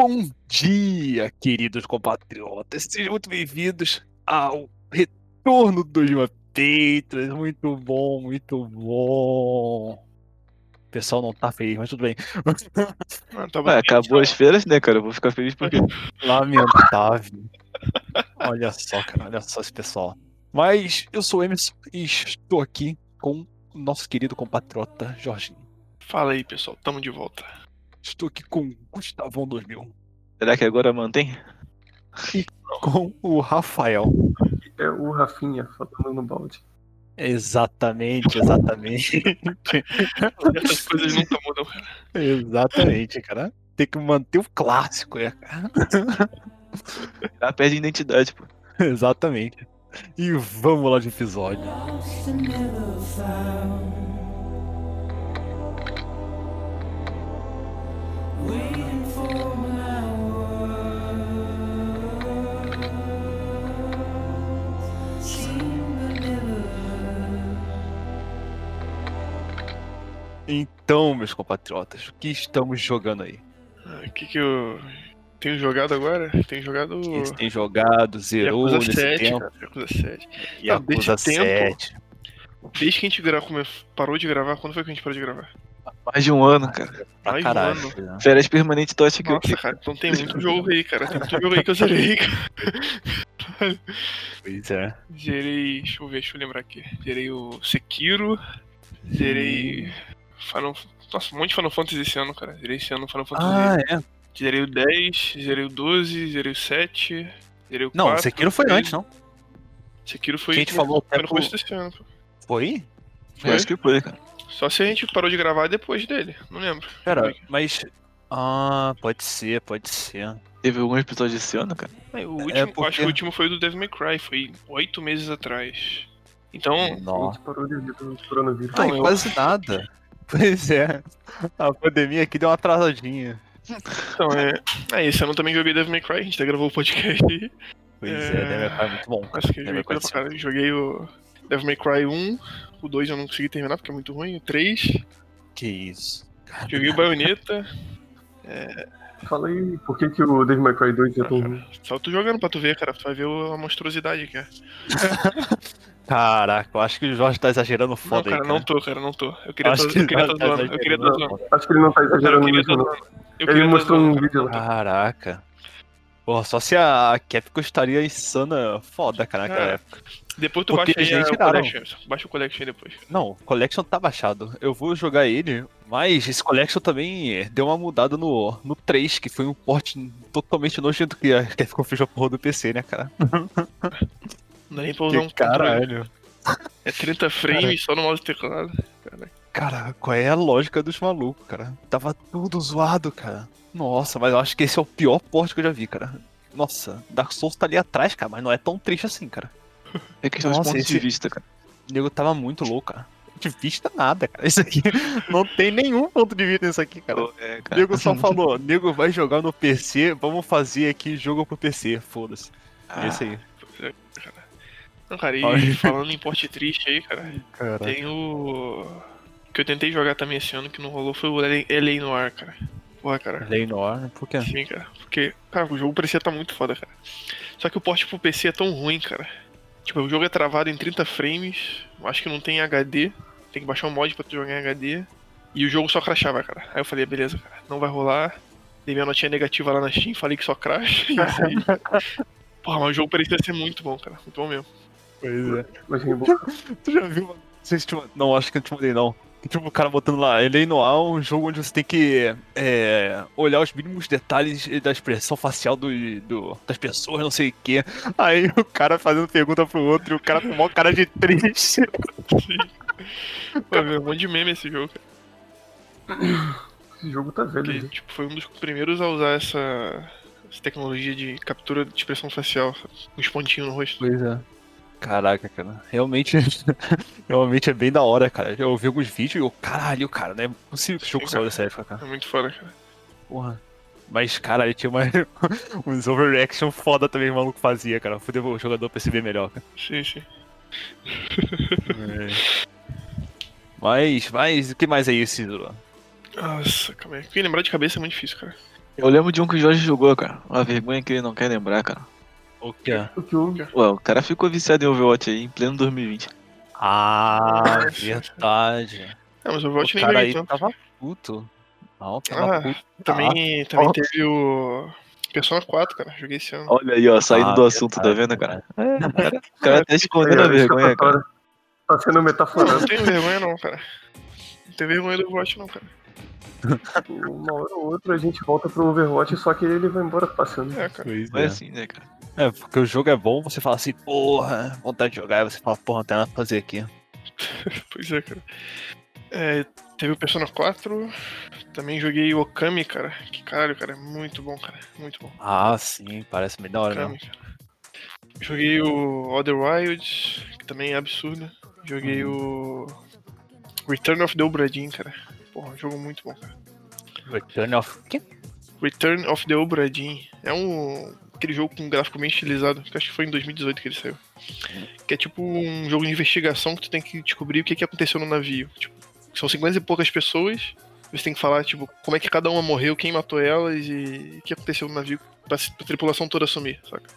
Bom dia, queridos compatriotas. Sejam muito bem-vindos ao retorno do Juma Patriots. Muito bom, muito bom. O pessoal não tá feliz, mas tudo bem. Ah, tá Ué, acabou as feiras, né, cara? Eu vou ficar feliz porque. Lamentável. Olha só, cara, olha só esse pessoal. Mas eu sou o Emerson e estou aqui com o nosso querido compatriota Jorginho. Fala aí, pessoal. Tamo de volta. Estou aqui com o Gustavão 2000. Será que agora mantém? Com o Rafael. É o Rafinha falando no balde. Exatamente, exatamente. Essas coisas nunca mudam. exatamente, cara. Tem que manter o clássico, é, cara. Ela perde a identidade, pô. Exatamente. E vamos lá de episódio. Então, meus compatriotas, o que estamos jogando aí? Ah, O que que eu tenho jogado agora? Tenho jogado. Têm jogado, zerou Yakuza nesse 7, tempo. cara. Yakuza 7. E Não, a desse Yakuza tempo- 7. Desde que a gente gra... parou de gravar, quando foi que a gente parou de gravar? Mais de um ano, cara. Pra Mais de um caralho. ano. né? Férias permanentes tô acho que eu Nossa, cara, então tem muito jogo aí, cara. Tem muito jogo aí que eu zerei, cara. Pois é. Zerei. Deixa eu ver, deixa eu lembrar aqui. Zerei o Sekiro. Zerei. Final. Nossa, um monte de Final Fantasy esse ano, cara. Zerei esse ano Final Fantasy. Ah, é. Zerei o 10, zerei o 12, zerei o 7, zerei o 4. Não, aqui não foi três. antes, não. Sekiro foi. Que a gente falou foi até no começo desse ano. pô. Foi? Eu acho que foi, cara. Só se a gente parou de gravar depois dele. Não lembro. Pera, mas. Ah, pode ser, pode ser. Teve algum episódio esse ano, cara? É, o último, É, eu acho porque- que o último foi o do Devil May Cry, foi oito meses atrás. Então, A Nossa. gente parou de coronavírus. Então, eu- quase nada. Pois é. A pandemia aqui deu uma atrasadinha. então é. É, esse ano eu também joguei Devil May Cry, a gente até gravou o podcast aí. Pois É. é, Devil May Cry é muito bom. cara. Acho que eu May joguei Cry coisa pra caralho. Joguei o Devil May Cry 1, o 2 eu não consegui terminar porque é muito ruim, o 3. Que isso. Joguei o Bayonetta. Fala aí, por que, que o Devil May Cry 2 é tão ruim? Só tu jogando pra tu ver, cara. Tu vai ver a monstruosidade que é. Caraca, eu acho que o Jorge tá exagerando Não, foda cara, aí. não tô, cara, não tô. Eu queria tô, queria tá tô zoando, eu queria tô exagerando zoando. Acho que ele não tá Cara, exagerando tô não. zoando. Eu Ele tô mostrou zoando, um cara. vídeo lá. Caraca. Porra, só se a Capcom estaria insana foda, cara, naquela Cara, época. Depois tu Porque baixa aí eles a tiraram. Collection. Baixa o Collection aí depois. Não, o Collection tá baixado. Eu vou jogar ele, mas esse Collection também deu uma mudada no, no 3, que foi um porte totalmente nojento que a Capcom fez a porra do PC, né, cara? Não dá nem pra usar um Que caralho. É 30 frames só no mouse e teclado. Cara, Cara, qual é a lógica dos malucos, cara? Tava tudo zoado, cara. Nossa, mas eu acho que esse é o pior porte que eu já vi, cara. Nossa, Dark Souls tá ali atrás, cara, mas não é tão triste assim, cara. É questão Nossa, de ponto esse- de vista, cara. O nego tava muito louco, cara. De vista nada, cara. Isso aqui não tem nenhum ponto de vista nisso aqui, cara. É, O cara. nego só falou, nego vai jogar no PC, vamos fazer aqui jogo pro PC, foda-se. Ah, É isso aí. Não, cara, e Ai. falando em porte triste aí, cara, Cara. tem o. que eu tentei jogar também esse ano que não rolou foi o LA Noir, cara. Porra, cara. Lei Noir, por quê? Sim, cara. Porque, cara, o jogo parecia estar muito foda, cara. Só que o porte pro PC é tão ruim, cara. Tipo, o jogo é travado em 30 frames, acho que não tem HD, tem que baixar um mod pra tu jogar em HD. E o jogo só crashava, cara. Aí eu falei, beleza, cara, não vai rolar. Dei minha notinha negativa lá na Steam, falei que só crash. E aí. Porra, mas o jogo parecia ser muito bom, cara. Muito bom mesmo. Pois é. Tu já viu? Não. Não, acho que eu te mandei não. Tipo, o cara botando lá, Lei Noir, um jogo onde você tem que é, olhar os mínimos detalhes da expressão facial do, do- das pessoas, não sei o quê. Aí o cara fazendo pergunta pro outro e o cara com maior cara de triste. Pô, meu, um monte de meme esse jogo, esse jogo tá velho. Porque, já. tipo, foi um dos primeiros a usar essa, essa tecnologia de captura de expressão facial, sabe? os pontinhos no rosto. Pois é. Caraca, cara. Realmente, realmente é bem da hora, cara. Eu vi alguns vídeos e eu, caralho, cara, não é possível que esse jogo saiu cara. dessa época, cara. É muito foda, cara. Porra. Mas, cara, ele tinha uma, uns overreaction foda também, o maluco fazia, cara. Fudeu o jogador perceber melhor, cara. Sim, sim. Mas, mas, o que mais é isso, Isidro? Nossa, calma aí. Porque lembrar de cabeça é muito difícil, cara. Eu lembro de um que o Jorge jogou, cara. Uma vergonha que ele não quer lembrar, cara. O quê? O que houve? Ué, o cara ficou viciado em Overwatch aí, em pleno 2020. Ah, verdade. É, mas o O Overwatch nem cara aí tanto. tava puto. Não, tava Ah, puto. Também, também teve o Persona 4, cara. Joguei esse ano. Olha aí, ó, saindo Ah, do assunto, tá vendo, cara? É, o cara, o cara tá escondendo a É, vergonha, cara. Tá sendo Não, metaforado. não tenho vergonha não, cara. Não tenho vergonha do Overwatch não, cara. Uma hora ou outra a gente volta pro Overwatch, só que ele vai embora passando. É, cara. Pois Não é é. assim, né, cara? É, porque o jogo é bom, você fala assim, porra, vontade de jogar, aí você fala, porra, não tem nada pra fazer aqui. Pois é, cara. É, teve o Persona 4. Também joguei o Okami, cara. Que caralho, cara. é Muito bom, cara. Muito bom. Ah, sim, parece bem da hora mesmo. Okami, cara. Joguei o Other Wilds, que também é absurdo. Joguei o Return of the Obra Dinn, cara. Porra, um jogo muito bom, cara. Return of... Quê? Return of the Obra Dinn. É um aquele jogo com um gráfico bem estilizado, que acho que foi em 2018 que ele saiu. Que é tipo um jogo de investigação que tu tem que descobrir o que, que aconteceu no navio. Tipo, são 50 e poucas pessoas, você tem que falar, tipo, como é que cada uma morreu, quem matou elas e o que aconteceu no navio pra, pra tripulação toda sumir, saca?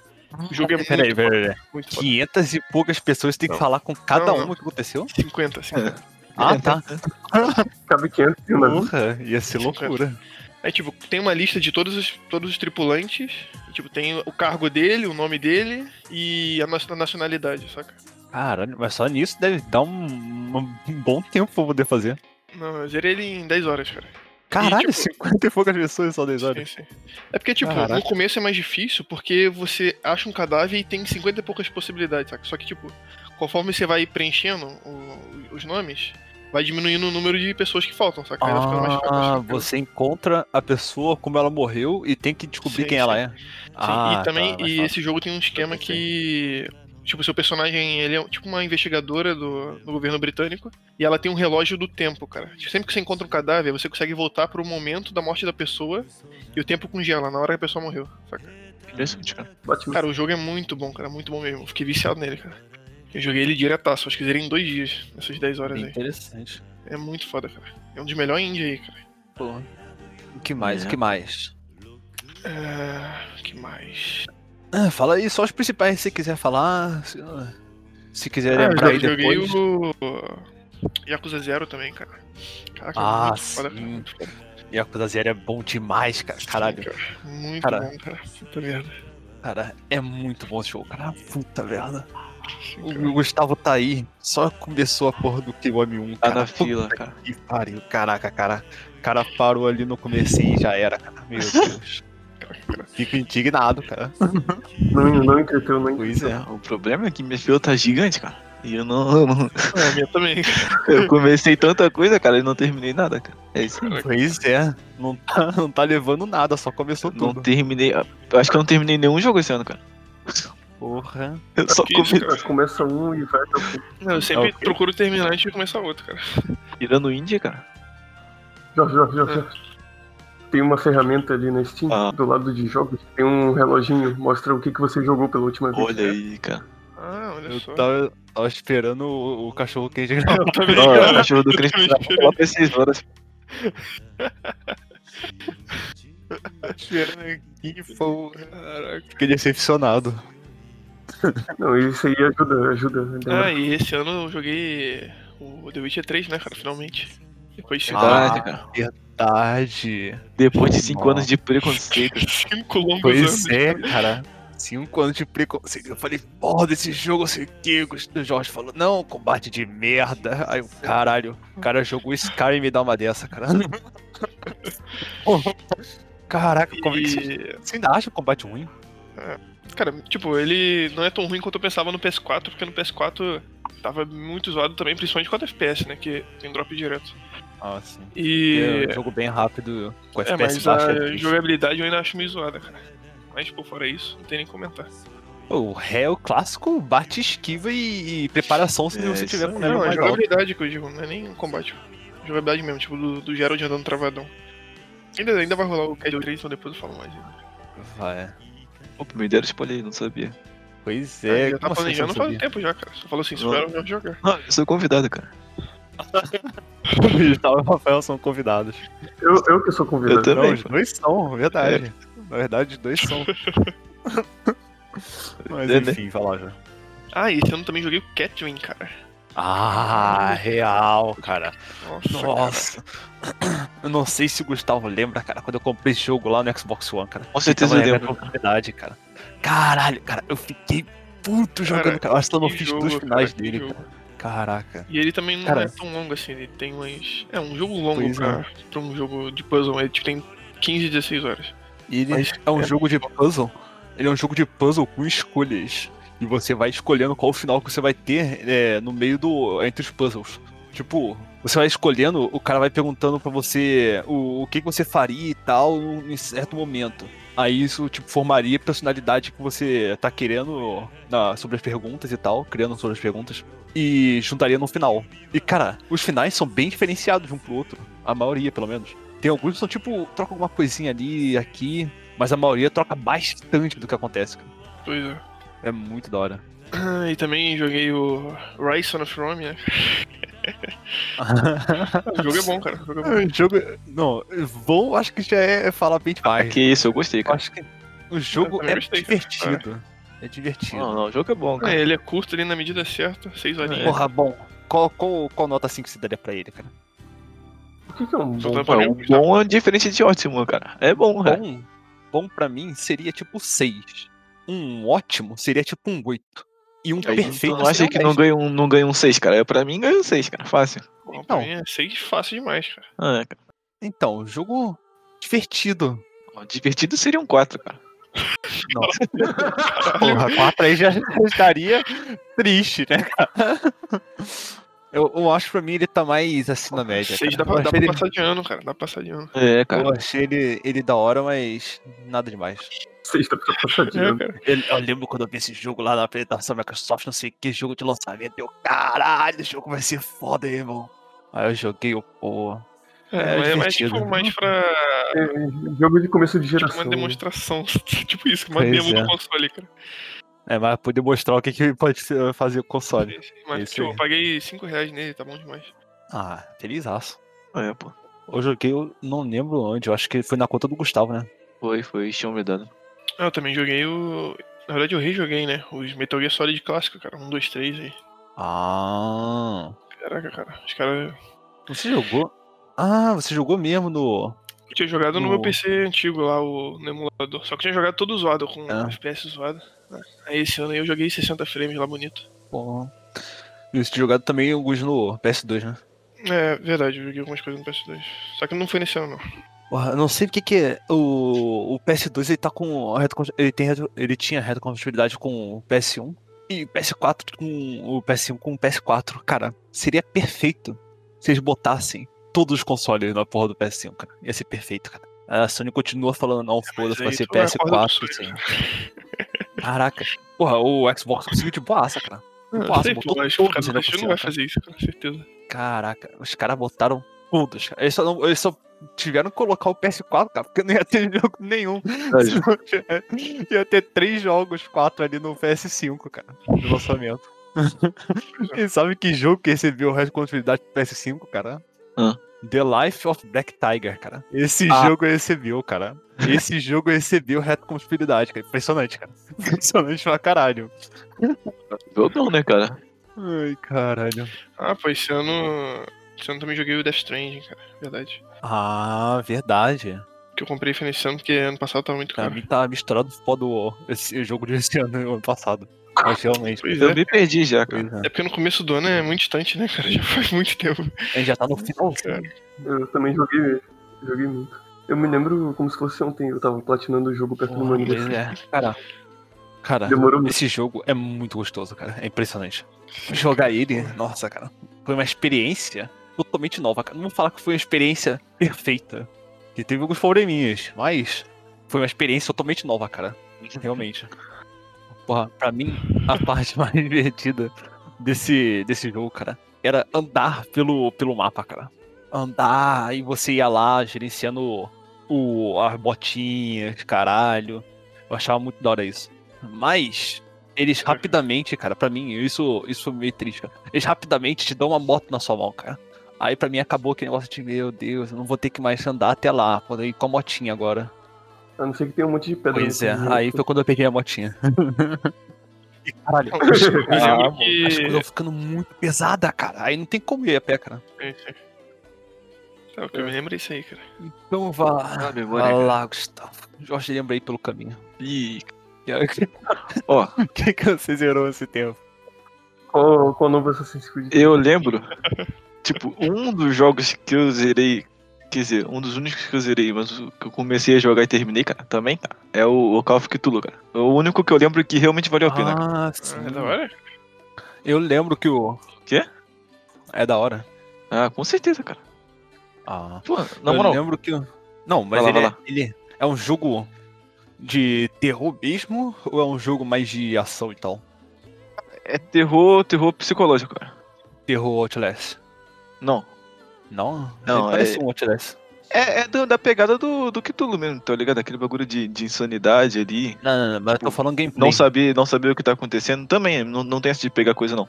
O jogo é muito, Peraí, peraí, peraí. muito foda. 500 e poucas pessoas tem que falar com cada Não, não. uma o que aconteceu? 50, 50. Ah, tá. Cabe 500 e uma Porra, ia ser loucura. Aí, tipo, tem uma lista de todos os, todos os tripulantes. e, tipo, tem o cargo dele, o nome dele e a nossa nacionalidade, saca? Caralho, mas só nisso deve dar um, um bom tempo pra poder fazer. Não, eu zerei ele em 10 horas, cara. Caralho, tipo- 50 e poucas pessoas só 10 Sim, horas. sim. É porque, tipo, Caraca. no começo é mais difícil porque você acha um cadáver e tem 50 e poucas possibilidades, saca? Só que, tipo, conforme você vai preenchendo o- os nomes, vai diminuindo o número de pessoas que faltam, saca? Aí. Ah, tranquilo. você encontra a pessoa como ela morreu e tem que descobrir Sim, quem sim. ela é. Sim, Ah, e também, tá, e fácil. esse jogo tem um esquema que. Tipo, seu personagem, ele é tipo uma investigadora do, do governo britânico. E ela tem um relógio do tempo, cara. Tipo, Sempre que você encontra um cadáver, você consegue voltar pro momento da morte da pessoa. E o tempo congela, na hora que a pessoa morreu, saca? Interessante, cara. Cara, o jogo é muito bom, cara. Muito bom mesmo. Fiquei viciado nele, cara. Eu joguei ele diretaço, acho que zerei em dois dias, nessas 10 horas Bem aí. interessante. É muito foda, cara. É um dos melhores indie aí, cara. Porra. O que mais? É. O que mais? É... que mais? Ah, fala aí só os principais se quiser falar. Se, se quiser Ah, lembrar eu aí joguei depois. o Yakuza Zero também, cara. Caraca, Ah, muito foda, cara. sim. Muito foda. Yakuza Zero é bom demais, cara. Caralho. Cara, muito Cara. bom, cara. Puta merda. Cara, é muito bom esse jogo, cara. Puta merda. O. Gustavo tá aí, só começou a porra do Kiwami 1, Tá cara. na fila, Puta cara. Que pariu, caraca, cara. O cara parou ali no comecinho e já era, cara. Meu Deus. Fico indignado, cara. Não, não entreteu, não Pois é. O problema é que minha fila tá gigante, cara. E eu não, eu não- É, a minha também. Eu comecei tanta coisa, cara, e não terminei nada, cara. É isso aí. Pois é. Não tá, não tá levando nada, só começou Não tudo. terminei. Eu acho que eu não terminei nenhum jogo esse ano, cara. Porra. Eu só cara? Mas Começa um e vai. Não, eu sempre Ok. procuro terminar antes de começar outro, cara. Tirando Indie, cara. Jorge, Jorge, Jorge. Jorge. Tem uma ferramenta ali na Steam, Ah. do lado de jogos, tem um reloginho, mostra o que, que você jogou pela última vez. Olha aí, cara. Ah, olha Eu só. tava, tava esperando o, o cachorro quente gravar. O cachorro do Eu Cris também lá pra 6 horas. esperando aqui, porra. Caraca. Fiquei decepcionado. Não, isso aí ajuda, ajuda. Ah, e esse ano eu joguei o The Witcher 3, né, cara, finalmente. Depois de cinco, Verdade, Ah. cara. Verdade. Depois de 5 Nossa. anos de preconceito. cinco longos Pois anos. é, cara. Cinco anos de preconceito. Eu falei, porra, desse jogo, sei o que. O Jorge falou, não, combate de merda. Aí, eu, caralho, o cara jogou Skyrim e me dá uma dessa, cara. Caraca, como é que você, E, você ainda acha o combate ruim? Cara, tipo, ele não é tão ruim quanto eu pensava no PS4, porque no PS4 tava muito zoado também, principalmente com a FPS, né, que tem drop direto. Ah, sim. E... É um jogo bem rápido, com É, FPS mas baixo. a é jogabilidade eu ainda acho meio zoada, cara. Mas, por fora isso, não tem nem comentar. Pô, O ré é o clássico bate, esquiva e, e preparação se É, você tiver com Não, é alto. jogabilidade que eu digo, não é nem combate. Jogabilidade mesmo, tipo, do, do Gerald andando travadão. Ainda, ainda vai rolar o Cad 3, então depois eu falo mais. ainda. Vai. Opa, me deram spoiler aí, não sabia. Pois É, é, já tá assim planejando não faz sabia? tempo já, cara. Só falou assim, espera eu jogar. Não, eu sou convidado, cara. O Gustavo e o Rafael são convidados. Eu, eu que sou Eu convidado. também. Não, os dois são, verdade. Na verdade, os dois são. Mas É, né? enfim, vai lá já. Ah, e esse ano também joguei o Catwin, cara. Ah, real, cara. Nossa. Nossa. Eu não sei se o Gustavo lembra, cara, quando eu comprei esse jogo lá no Xbox One, cara. Com certeza eu lembro. oportunidade, cara. Caralho, cara, eu fiquei puto jogando, cara. Eu Acho que eu não fiz jogo, dois finais cara, dele, jogo. cara. Caraca. E ele também não Cara. é tão longo assim, ele tem umas. É um jogo longo Pois pra, pra um jogo de puzzle, ele tipo, tem 15, 16 horas. E ele Mas- é um jogo de puzzle. Ele é um jogo de puzzle com escolhas. E você vai escolhendo qual final que você vai ter é, no meio do. entre os puzzles. Tipo, você vai escolhendo, o cara vai perguntando pra você o, o que, que você faria e tal em certo momento. Aí isso, tipo, formaria a personalidade que você tá querendo na- sobre as perguntas e tal, criando sobre as perguntas. E juntaria no final. E, cara, os finais são bem diferenciados um pro outro. A maioria, pelo menos. Tem alguns que são, tipo, troca alguma coisinha ali, aqui. Mas a maioria troca bastante do que acontece. Pois é. É muito da hora. Ah, e também joguei o Rise Son of Rome, né? O jogo é bom, cara. O jogo é bom. o jogo. Não, bom, acho que já é falar bem demais. Que isso, eu gostei, cara. acho que o jogo é gostei, cara. divertido. É divertido. Não, não, o jogo é bom, É, cara. ele é curto ali na medida certa, 6 horinhas. Porra, bom. Qual, qual, qual nota 5 você daria pra ele, cara? O que, que é um bom pra um bom é diferente de ótimo, cara. É bom, é. Bom, bom pra mim seria tipo 6. Um ótimo seria tipo um 8. E um Aí, perfeito não acha seria que não 10. ganha um, não ganha um 6, cara? Eu, pra mim, ganha um 6, cara. Fácil. Bom, pra Não. mim é 6 fácil demais, cara. Ah, cara. Então, jogo divertido. Divertido seria um 4, cara. Porra, 4 aí já estaria triste, né, cara? Eu, eu acho pra mim ele tá mais assim na média. 6 cara. dá, pra, dá pra ele- passar de ano, cara. Dá pra passar de ano. É, cara. Eu achei ele, ele da hora, mas nada demais. Sexta pra passadinha. Eu, eu lembro quando eu vi esse jogo lá na apresentação da Microsoft, não sei que jogo de lançamento. Eu, caralho, esse jogo vai ser foda, hein, irmão. Aí eu joguei o pô. É, É mas é tipo, mais pra É, jogo de começo de tipo, geração. uma demonstração. tipo isso, uma Pois demo é. do console, cara. É, mas poder mostrar o que, que pode ser- fazer o console. Mas, Isso tipo, aí. eu paguei 5 reais nele, tá bom demais. Ah, felizaço. É, pô. Eu joguei, eu não lembro onde, eu acho que foi na conta do Gustavo, né? Foi, foi, tinha me dado. Ah, eu também joguei o. Na verdade, eu rejoguei, né? Os Metal Gear Solid clássico, cara. 1, 2, 3 aí. Ah. Caraca, cara. Os caras. Você jogou? Ah, você jogou mesmo no. Eu tinha jogado no No- meu PC antigo lá, o, no emulador. Só que tinha jogado todo zoado, com Ah. FPS zoado. Aí esse ano aí eu joguei 60 frames lá bonito. Pô. E você tinha jogado também alguns no PS2, né? É, verdade, eu joguei algumas coisas no PS2. Só que não foi nesse ano, não. Porra, eu não sei porque que é. O, o PS2 ele tá com. Ele, tem, ele tinha retrocompatibilidade com o PS1 e o PS4 com o PS1 com o PS4. Cara, seria perfeito se eles botassem todos os consoles na porra do PS5, cara. Ia ser perfeito, cara. A Sony continua falando, não, foda-se, vai ser tu vai acordar do PS4, sim. Caraca. Porra, o Xbox conseguiu de boaça, cara. Ah, Nossa, sei, botou pô, mas o todos cara não vai cara. fazer isso, com certeza. Caraca, os caras botaram todos. Eles só, não, eles só tiveram que colocar o PS4, cara, porque não ia ter jogo nenhum. Ia ter três jogos, quatro ali no PS5, cara, no lançamento. e sabe que jogo que recebeu retrocompatibilidade pro PS5, cara? The Life of Black Tiger, cara. Esse Ah. jogo recebeu, cara. Esse jogo recebeu retrocompatibilidade, cara. Impressionante, cara. Impressionante pra caralho. Jogão, né, cara? Ai, caralho. Ah, esse ano. Esse ano também joguei o Death Stranding, cara. Verdade. Ah, verdade. Que eu comprei foi nesse ano, porque ano passado tava muito Pra caro. mim tá misturado foda o esse jogo desse ano e ano passado. Mas realmente. Pois Eu é. me perdi já, cara. É. É porque no começo do ano é muito distante, né, cara? Já faz muito tempo. A gente já tá no finalzinho. Eu também joguei, joguei muito. Eu me lembro como se fosse ontem, eu tava platinando o jogo perto do meu aniversário. é. Cara, cara, Demorou muito. esse jogo é muito gostoso, cara. É impressionante. Jogar ele, nossa, cara, foi uma experiência totalmente nova, cara. Não vou falar que foi uma experiência perfeita. Que teve alguns probleminhas, mas foi uma experiência totalmente nova, cara. Realmente. Porra, pra mim, a parte mais divertida desse, desse jogo, cara, era andar pelo, pelo mapa, cara. Andar e você ia lá gerenciando o, as botinhas, caralho. Eu achava muito da hora isso. Mas, eles rapidamente, cara, pra mim, isso, isso foi meio triste, cara. Eles rapidamente te dão uma moto na sua mão, cara. Aí pra mim acabou aquele negócio de, meu Deus, eu não vou ter que mais andar até lá, vou ir com a motinha agora. A não ser que tenha um monte de pedra. Pois é, aí foi quando eu peguei a motinha. E, Caralho, Ah, as que- coisas ficando muito pesada, cara. Aí não tem como ir a pé, cara. É, sim. O que eu me lembro é isso aí, cara. Então vá, Ah, memória, vá lá, Gustavo. Jorge, lembrei pelo caminho. Ih, E ó, O que, que você zerou esse tempo? Qual, qual novo Assassin's Creed? eu lembro, tipo, um dos jogos que eu zerei, quer dizer, um dos únicos que eu zerei, mas que eu comecei a jogar e terminei, cara, também, cara, é o, o Call of Cthulhu, cara. É o único que eu lembro que realmente valeu a pena, cara. Ah, sim. É da hora? Eu lembro que o. Quê? É da hora. Ah, com certeza, cara. Ah. Pô, na eu moral, lembro que. o- Não, mas Vai lá, ele, vai é, lá. ele é um jogo de terror mesmo ou é um jogo mais de ação e tal? é terror, terror psicológico, cara. Terror Outlast. Não. Não? Não, ele parece é- um Outlast. É, é do- da pegada do, do Cthulhu mesmo, tá ligado? Aquele bagulho de, de insanidade ali. Não, não, não, mas eu tô Tipo, falando gameplay. Não saber, não saber o que tá acontecendo também, não, não tem essa de pegar coisa não.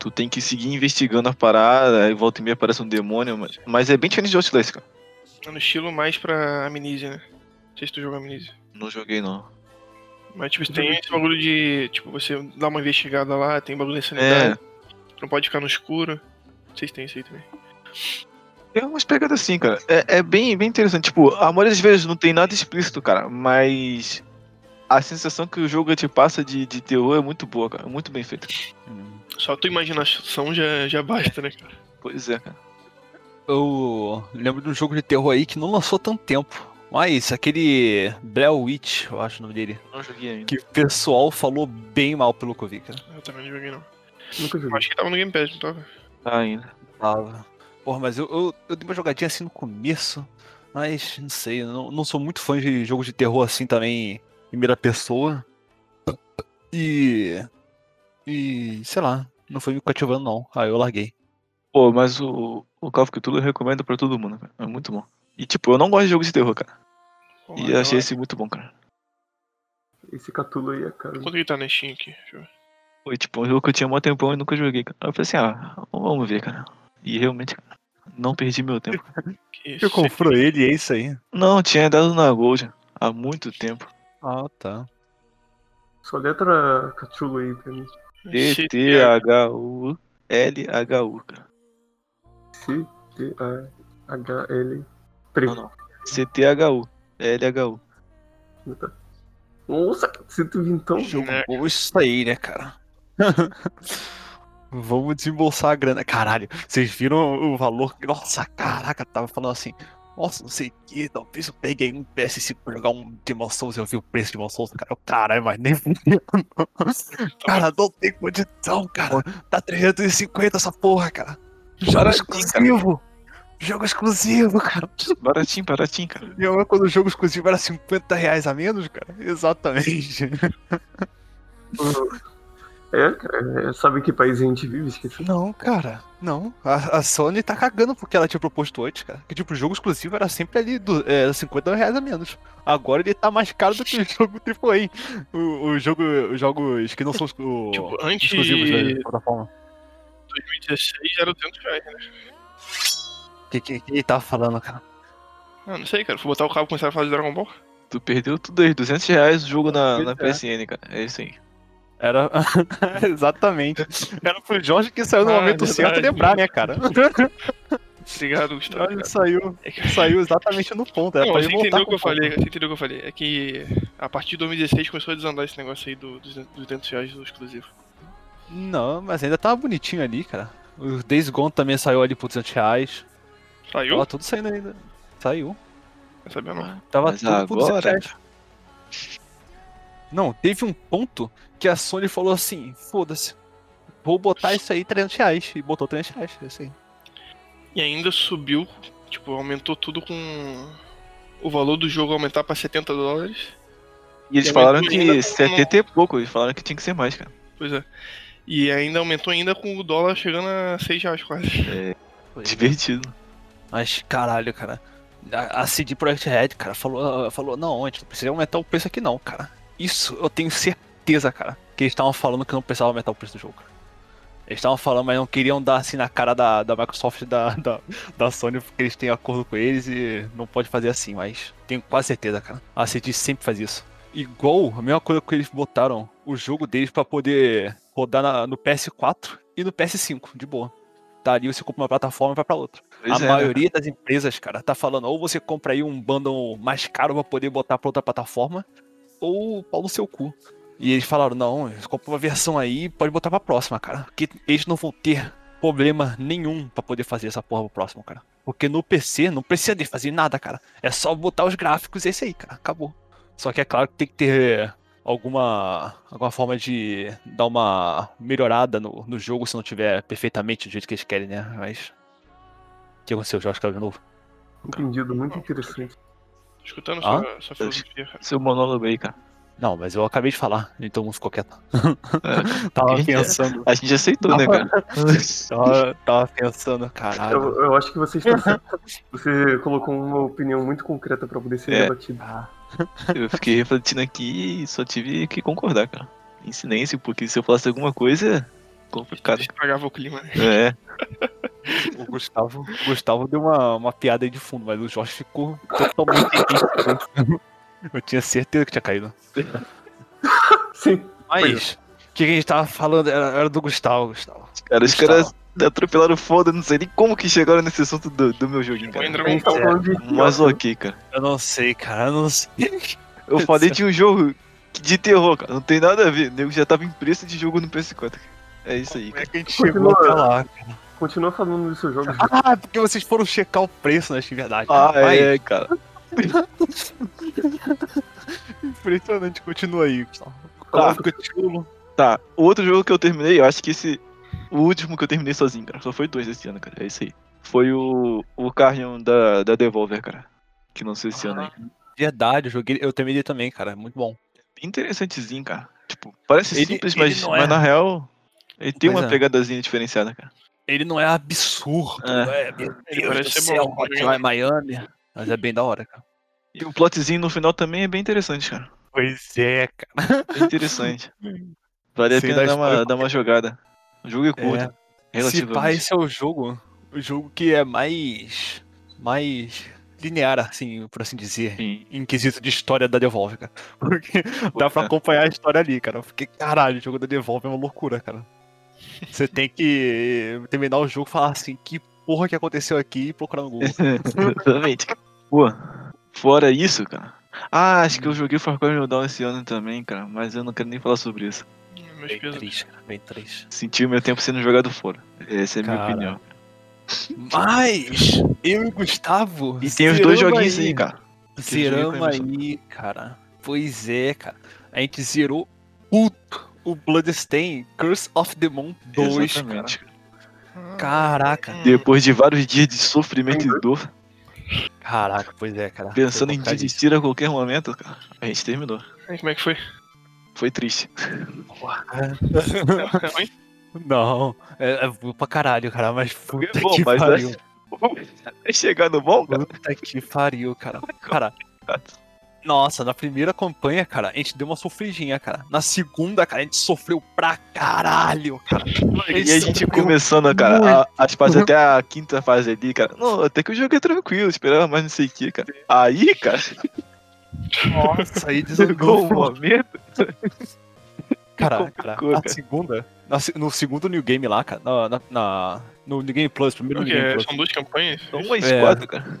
Tu tem que seguir investigando a parada, aí volta e meia aparece um demônio, mas, mas é bem diferente de Outlast, cara. É no estilo mais pra Amnesia, né? Não sei se tu jogou Amnesia. Não joguei não. Mas, tipo, tem esse bagulho de, tipo, você dá uma investigada lá, tem bagulho de sanidade, É, não pode ficar no escuro. Se tem isso aí também. tem umas pegadas assim, cara. É, é bem, bem interessante. Tipo, a maioria das vezes não tem nada explícito, cara, mas a sensação que o jogo te passa de, de terror é muito boa, cara. Muito bem feita. Hum. Só tua imaginação já, já basta, né, cara? Pois é, cara. Eu lembro de um jogo de terror aí que não lançou tanto tempo. Mas aquele Blair Witch, eu acho o nome dele. Não joguei ainda. Que o pessoal falou bem mal pelo que eu vi, cara. Eu também não joguei, não. Nunca Eu joguei. acho que tava no Game Pass, não tava? Ainda. Tava. Porra, mas eu, eu, eu dei uma jogadinha assim no começo. Mas não sei, eu não, não sou muito fã de jogos de terror assim também em primeira pessoa. E. E. sei lá, não foi me cativando não. Aí eu larguei. Pô, mas o, o Call of Cthulhu eu recomendo pra todo mundo, cara. É muito bom. E tipo, eu não gosto de jogos de terror, cara. Porra, E eu achei esse muito bom, cara. Esse Catulo aí é caro. Quanto que tá na Steam aqui? Deixa eu ver. Foi tipo um jogo que eu tinha mó tempão e nunca joguei, cara. Aí eu falei assim, ah, vamos ver, cara. E realmente, cara, não perdi meu tempo. Que Eu comprou ele, é isso aí. Não, tinha dado na Gold há muito tempo. Ah, tá. Só letra Cthulhu aí pra mim. C-T-H-U-L-H-U, cara. C-T-A-H-L. Não, não. C-T-H-U. L-H-U. Nossa, 120 então. Jogo bom isso aí, né, cara? Vamos desembolsar a grana. Caralho, vocês viram o valor? Nossa, caraca, tava falando assim. Nossa, não sei o que, talvez eu peguei um PS5 pra jogar um Demon Souls e eu vi o preço de Demon Souls, cara. Eu, Caralho, mas nem. Cara, não tem condição, cara. Tá 350 essa porra, cara. Jogo exclusivo. Jogo exclusivo, cara. Baratinho, baratinho, cara. E eu, quando o jogo exclusivo era 50 reais a menos, cara. Exatamente. É, cara, é, sabe que país a gente vive? Esqueci. Não, cara, não. A, a Sony tá cagando porque ela tinha proposto antes, cara. Que tipo, o jogo exclusivo era sempre ali do, é, 50 reais a menos. Agora ele tá mais caro do que o jogo AAA. O, o jogo, os jogos que não são o, Tipo, antes exclusivos da de plataforma. 2016 era 200 reais, né? O que, que, que ele tava falando, cara? Ah, não sei, cara. Fui botar o cabo e começar a fazer Dragon Ball. Tu perdeu tudo aí, 200 reais o jogo na, na é. PSN, cara. É isso aí. Era. Exatamente. Era pro Jorge que saiu no Ah, momento é certo verdade. lembrar, né, cara? Obrigado, Gustavo. Ele cara. saiu, É que- saiu exatamente no ponto. Era Não, pra você entendeu o que eu ponto. falei, você entendeu o que eu falei. É que a partir de 2016 começou a desandar esse negócio aí do, dos 200 reais do exclusivo. Não, mas ainda tava bonitinho ali, cara. O Days Gone também saiu ali por 200 reais. Saiu? Tava tudo saindo ainda. Saiu. Não sabia não. Tava Mas tudo por 200 agora- reais. Não, teve um ponto que a Sony falou assim, foda-se. Vou botar isso aí 300 reais. E botou 300 reais, é aí. E ainda subiu, tipo, aumentou tudo com o valor do jogo aumentar pra 70 dólares. E eles E falaram que com- 70 e pouco, eles falaram que tinha que ser mais, cara. Pois é. E ainda aumentou ainda com o dólar chegando a 6 reais quase. Divertido. Mas caralho, cara. A, a CD Projekt Red, cara, falou, falou, não, a gente não precisa aumentar o preço aqui não, cara. Isso eu tenho certeza, cara. Que eles estavam falando que não precisava aumentar o preço do jogo. Eles estavam falando, mas não queriam dar assim na cara da, da Microsoft da, da, da Sony, porque eles têm acordo com eles e não pode fazer assim, mas tenho quase certeza, cara. A CD sempre faz isso. Igual, a mesma coisa que eles botaram o jogo deles pra poder rodar na- no PS4 e no PS5, de boa. Tá ali, você compra uma plataforma e vai pra outra. Pois a é, né? maioria das empresas, cara, tá falando, ou você compra aí um bundle mais caro pra poder botar pra outra plataforma, ou pau no seu cu. E eles falaram, não, eles compram uma versão aí pode botar pra próxima, cara. Porque eles não vão ter problema nenhum pra poder fazer essa porra pro próximo, cara. Porque no PC não precisa de fazer nada, cara. É só botar os gráficos e isso aí, cara. Acabou. Só que é claro que tem que ter alguma, alguma forma de dar uma melhorada no, no jogo se não tiver perfeitamente do jeito que eles querem, né? Mas. O que aconteceu, Jorge? Caiu de novo? Entendido, muito interessante. Escutando Ah? sua, sua filosofia, cara. Seu monólogo aí, cara. Não, mas eu acabei de falar, então mundo ficou quieto. É, Tava Gente, pensando. a gente aceitou, né, cara? Tava, tava pensando, caralho. Eu, eu acho que você está. Você colocou uma opinião muito concreta pra poder ser É. debatida. Eu fiquei refletindo aqui e só tive que concordar, cara. Em silêncio, porque se eu falasse alguma coisa, complicado. Estragava o clima, né? É, O Gustavo, o Gustavo deu uma, uma piada aí de fundo, mas o Jorge ficou totalmente. eu tinha certeza que tinha caído. Sim. Mas, o que a gente tava falando era, era do Gustavo, Gustavo. cara, os caras atropelaram foda, não sei nem como que chegaram nesse assunto do, do meu joguinho, O cara. Enderman A gente falando de. Mas ok, cara. Eu não sei, cara, eu não sei. Eu falei de um jogo de terror, cara. Não tem nada a ver. O nego já tava em preço de jogo no PS4. cara. É isso aí, Como cara. é que a gente chegou até lá? Continua falando dos seus jogos. Ah, porque vocês foram checar o preço, né? Acho que é verdade. Ah, é, cara. Impressionante, continua aí, Gustavo. Tá. Tá, o outro jogo que eu terminei, eu acho que esse. O último que eu terminei sozinho, cara. Só foi dois esse ano, cara. É isso aí. Foi o. O Carrion da, da Devolver, cara. Que lançou esse ano aí. Verdade, eu joguei, eu terminei também, cara. Muito bom. Interessantezinho, cara. Tipo, parece Ele- simples, ele mas, mas é. na real. Ele tem Pois uma é. pegadazinha diferenciada, cara. Ele não é absurdo, É. é? Meu Deus parece do céu, bom, Hotline Miami. Mas é bem da hora, cara. E o plotzinho no final também é bem interessante, cara. Pois é, cara. Bem interessante. Vale a Sei pena da dar uma, dar uma jogada. O jogo é curto, É. Se pá, relativamente. esse é o jogo, o jogo que é mais, mais linear, assim, por assim dizer, Sim. em quesito de história da Devolve, cara. Porque dá pra é. acompanhar a história ali, cara. Porque, caralho, o jogo da Devolve é uma loucura, cara. Você tem que terminar o jogo e falar assim, que porra que aconteceu aqui e procurar no Google. Exatamente. Pô, fora isso, cara. Ah, acho que eu joguei Far Cry New Dawn esse ano também, cara. Mas eu não quero nem falar sobre isso. Meus Bem triste, cara, bem triste. Senti o meu tempo sendo jogado fora. Essa é a minha Cara, opinião. Mas, eu e o Gustavo. E tem os dois joguinhos aí. aí, cara. Zeramos aí, cara. Pois é, cara. A gente zerou o, o Bloodstain Curse of the Moon 2, cara. Exatamente. Caraca. Depois de vários dias de sofrimento e dor, Caraca, pois é, cara. pensando em desistir a qualquer momento, cara, a gente terminou. Aí, como é que foi? Foi triste. É ruim? Não, é, é pra caralho, cara, mas puta É bom, que mas pariu. É chegar no bom, cara. Puta que pariu, cara. Cara, nossa, na primeira campanha, cara, a gente deu uma sofridinha, cara. Na segunda, cara, a gente sofreu pra caralho, cara. E a gente começando, cara, a- as fases até a quinta fase ali, cara. Não, até que o jogo é tranquilo, esperava mais não sei o que, cara. Aí, cara, Nossa, aí desandou. um momento. Cara, cara, cara. na segunda, na no segundo New Game lá, cara, na, na- na- no New Game Plus, primeiro New Game Plus, são duas campanhas? São umas É. quatro, cara.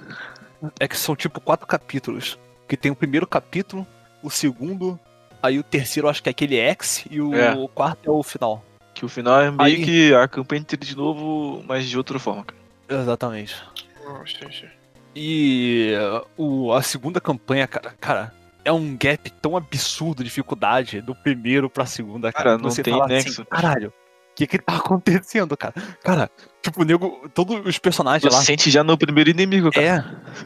é que são tipo quatro capítulos. Que tem o primeiro capítulo, o segundo, aí o terceiro acho que é aquele X e o É. quarto é o final. Que o final é meio Aí- que a campanha inteira de novo, mas de outra forma, cara. Exatamente. Oh. E uh, o, a segunda campanha, cara, cara, é um gap tão absurdo de dificuldade do primeiro pra segunda, cara. Cara, não você tem fala nexo. Assim, Caralho, o que que tá acontecendo, cara? Cara, tipo, o nego, todos os personagens Você lá. sente já no primeiro inimigo, cara.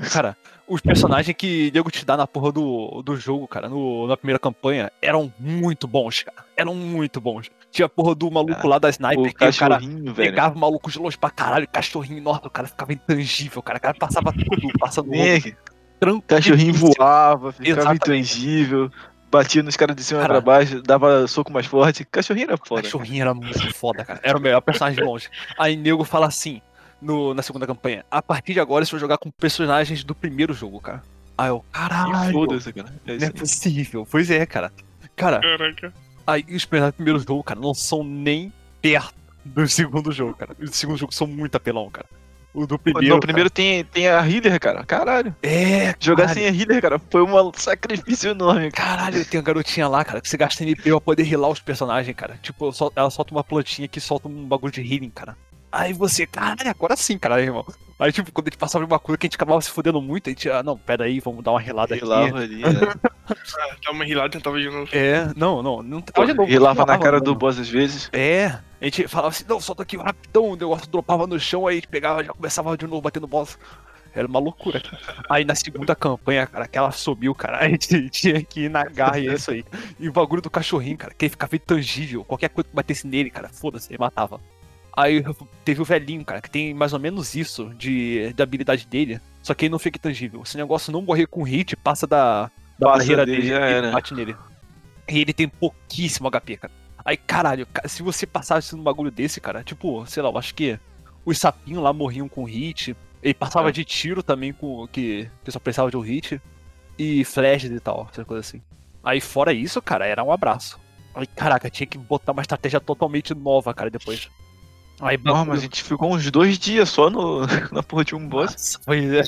É, cara, os personagens que o nego te dá na porra do, do jogo, cara, no, na primeira campanha, eram muito bons, cara. Eram muito bons. Tinha a porra do maluco Cara, lá da sniper, O que o cara cachorrinho, velho. pegava o maluco de longe pra caralho, cachorrinho, nossa, o cara ficava intangível, cara. O cara passava tudo, passando tranquilo. cachorrinho voava, ficava Exatamente. intangível. batia nos caras de cima Cara. pra baixo, dava soco mais forte. Cachorrinho era foda. Cachorrinho era muito foda, cara. Era o melhor personagem de longe. Aí nego fala assim, no, na segunda campanha, a partir de agora você vai jogar com personagens do primeiro jogo, cara. Aí eu, caralho, foda-se, cara. É não é possível. Pois é, cara. Cara, Caraca. aí os personagens do primeiro jogo, cara, não são nem perto do segundo jogo, cara. Os do segundo jogo são muito apelão, cara. O do primeiro. Não, primeiro tem, tem a healer, cara. Caralho. cara, É, Jogar caralho. sem a healer, cara, foi um sacrifício enorme, cara. Caralho, tem uma garotinha lá, cara, que você gasta MP pra poder healar os personagens, cara. Tipo, ela solta uma plantinha que solta um bagulho de healing, cara. Aí você, caralho, agora sim, cara, irmão. Aí, tipo, quando a gente passava de uma cura que a gente acabava se fudendo muito, a gente, ah, não, pera aí, vamos dar uma relada aqui. Rilava ali, né? Ah, dá uma rilada e tentava de novo. É, não, não, não Pô, tava de novo, Rilava na cara mano. do boss às vezes. É, a gente falava assim, não, solta aqui rapidão, o negócio dropava no chão, aí a gente pegava, já começava de novo batendo boss. Era uma loucura. Aí na segunda campanha, cara, que ela subiu, cara, a gente tinha que ir na garra e é isso aí. E o bagulho do cachorrinho, cara, que ele ficava intangível. Qualquer coisa que batesse nele, cara, foda-se, ele matava. Aí teve o velhinho, cara, que tem mais ou menos isso de, da habilidade dele, só que ele não fica intangível. Se o negócio não morrer com hit, passa da, da Passa barreira dele, dele e bate nele. E ele tem pouquíssimo HP, cara. Aí, caralho, ca- se você passasse num bagulho desse, cara, tipo, sei lá, eu acho que os sapinhos lá morriam com hit. Ele passava É. de tiro também com que, que só precisava de um hit. E flashes e tal, essas coisas assim. Aí fora isso, cara, era um abraço. Aí, caraca, tinha que botar uma estratégia totalmente nova, cara, depois. Aí, mas a gente ficou uns dois dias só no, na porra de um boss. Nossa, pois é.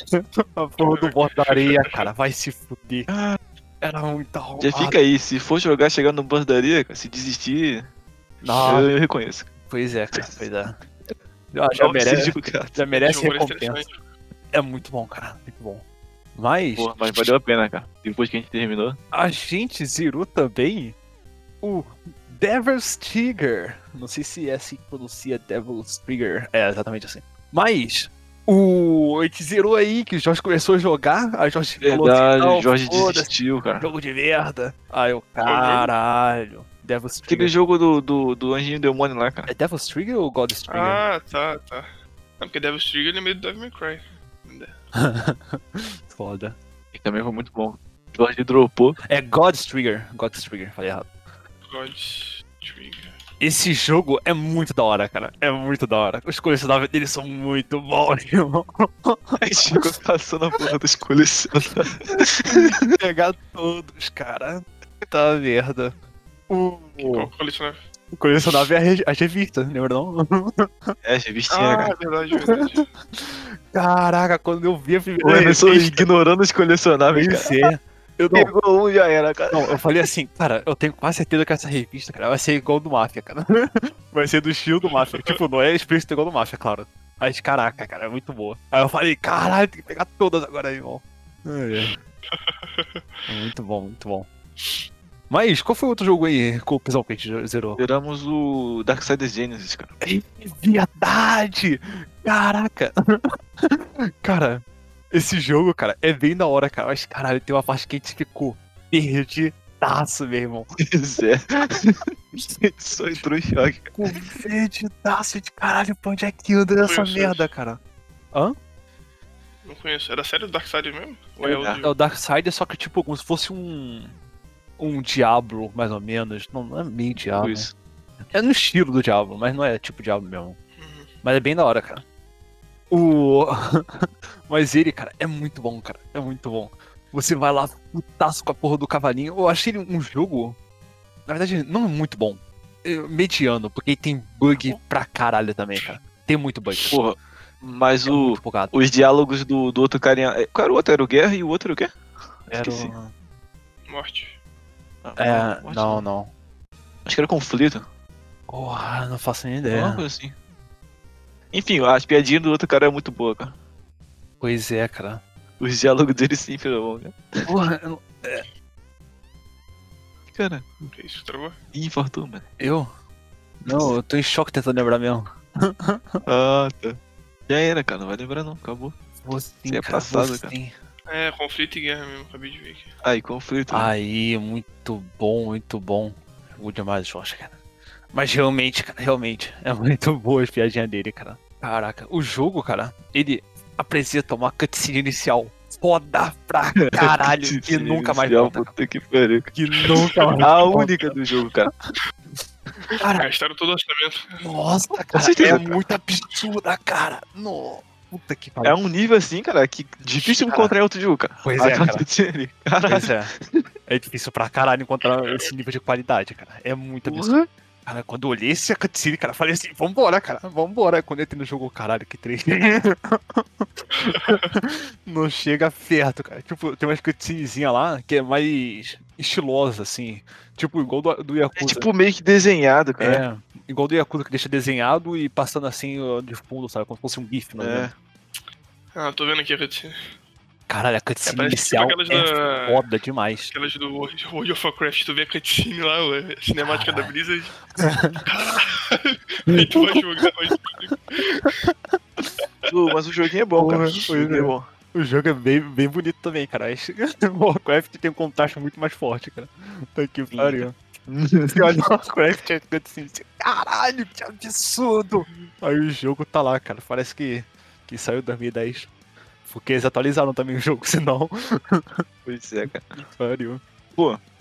A porra do boss da areia, cara, vai se fuder. Ah. Era muito Já arrombado. fica aí, se for jogar, chegar no boss da areia, cara, se desistir, Não, eu, eu reconheço. pois é, cara, pois é. Já, já Não merece, já merece era recompensa. É muito bom, cara, muito bom. Mas Pô, mas valeu a pena, cara. Depois que a gente terminou. a gente zerou também o Devil's Trigger. Não sei se é assim que pronuncia Devil's Trigger. É, exatamente assim. Mas o a gente zerou aí, que o Jorge começou a jogar, a Jorge falou Verdade, assim, não, o Jorge desistiu, cara. jogo de merda. Aí eu, caralho, Devil's Aquele Trigger. jogo do, do, do Anjinho Demônio lá, cara. É Devil's Trigger ou God's Trigger? Ah, tá, tá. Não, porque Devil's Trigger ele é meio do Devil May Cry. Foda. Que também foi muito bom. O Jorge dropou. É God's Trigger, God's Trigger, falei errado. God's Trigger. Esse jogo é muito da hora, cara. É muito da hora. Os colecionáveis dele são muito bons, irmão. A gente ficou passando a porra dos colecionáveis. Pegar todos, cara. Tá merda. O, Qual colecionável? o colecionável é a re- as revistas, lembra não? É, revistinha, Ah, cara. verdade, verdade. Caraca, quando eu vi a primeira Emerson revista, ignorando os colecionáveis, cara. É. Eu não, Pegou um já era, cara. não, eu falei assim, cara, eu tenho quase certeza que essa revista, cara, vai ser igual do Máfia, cara. Vai ser do estilo do Máfia. Tipo, não é explícito igual do Máfia, claro. Mas, caraca, cara, é muito boa. Aí eu falei, caralho, tem que pegar todas agora, irmão. Ai. Muito bom, muito bom. Mas, qual foi o outro jogo aí com o pessoal que a gente zerou? Zeramos o Darksiders Genesis, cara. É verdade! Caraca! cara, esse jogo, cara, é bem da hora, cara. Mas, caralho, tem uma parte que a gente ficou perdidaço, meu irmão. Zé. Só entrou em choque, cara. Ficou perdidaço de caralho, pra onde é que anda essa merda, cara? Não conheço. Era sério do Darkseid mesmo? Ou é, o É o Darkseid, só que, tipo, como se fosse um. Um Diablo, mais ou menos. Não, não é meio Diablo. Isso. É no estilo do Diablo, mas não é tipo Diablo mesmo. Uhum. Mas é bem da hora, cara. O. Mas ele, cara, é muito bom, cara. É muito bom. Você vai lá, putaço com a porra do cavalinho. Eu achei ele um jogo. Na verdade, não é muito bom. É mediano, porque tem bug pra caralho também, cara. Tem muito bug. Porra, mas É o, os diálogos do, do outro carinha. é, Qual era o outro? Era o Guerra e o outro era o quê? Era esqueci. o- Morte. Ah, É, morte não, não. Acho que era conflito. Porra, não faço nem Alguma ideia. coisa assim. Enfim, as piadinhas do outro cara é muito boa, cara. Pois é, cara. Os diálogos dele sempre é bom, cara. Porra, eu não- Cara, Que isso, travou? ih, infartou, mano. eu? Não, eu tô em choque tentando lembrar mesmo. Ah, tá. Já era, cara, não vai lembrar não, acabou. Vou sim, Isso é cara, passado, cara. sim. É, conflito e guerra mesmo, acabei de ver aqui. Aí, conflito. né? Aí, muito bom, muito bom. Jogo demais, Jorge, cara. Mas realmente, cara, realmente, é muito boa as piadinhas dele, cara. Caraca, o jogo, cara, ele apresenta uma cutscene inicial foda pra caralho que nunca mais Inicial, volta. Puta que pariu. Que nunca mais A volta. única do jogo, cara. Cara, Gastaram todo o orçamento. nossa, cara, certeza, é cara. muito absurda, cara. No... Puta que É pariu. um nível assim, cara, que difícil Cara. encontrar em outro jogo, cara. Pois é, cara. Caralho. Pois é. É difícil pra caralho encontrar esse nível de qualidade, cara. É muito absurdo. Porra. Cara, quando eu olhei esse cutscene, cara, eu falei assim, vambora, cara, vambora. Quando eu entrei no jogo, caralho, que triste. Não chega perto, cara. Tipo, tem umas cutscenezinhas lá que é mais estilosa, assim. Tipo, igual do, do Yakuza. É tipo meio que desenhado, cara. É, igual do Yakuza que deixa desenhado e passando assim de fundo, sabe? Como se fosse um GIF, não É. Ah, tô vendo aqui a cutscene. Caralho, a cutscene É, inicial tipo aquelas é da- foda demais. Aquelas do World of Warcraft, tu vê a cutscene lá, a cinemática da Blizzard. Caralho! Aí tu vai jogar, mas Pô, Mas o joguinho é bom, cara. O pois é. é bom. O jogo é bem, bem bonito também, cara. O Warcraft tem um contraste muito mais forte, cara. Tá que pariu. Você olha o Warcraft é assim, você, caralho, que absurdo! Aí o jogo tá lá, cara. Parece que, que saiu em 2010. Porque eles atualizaram também o jogo, senão. Pois é, cara. Pariu.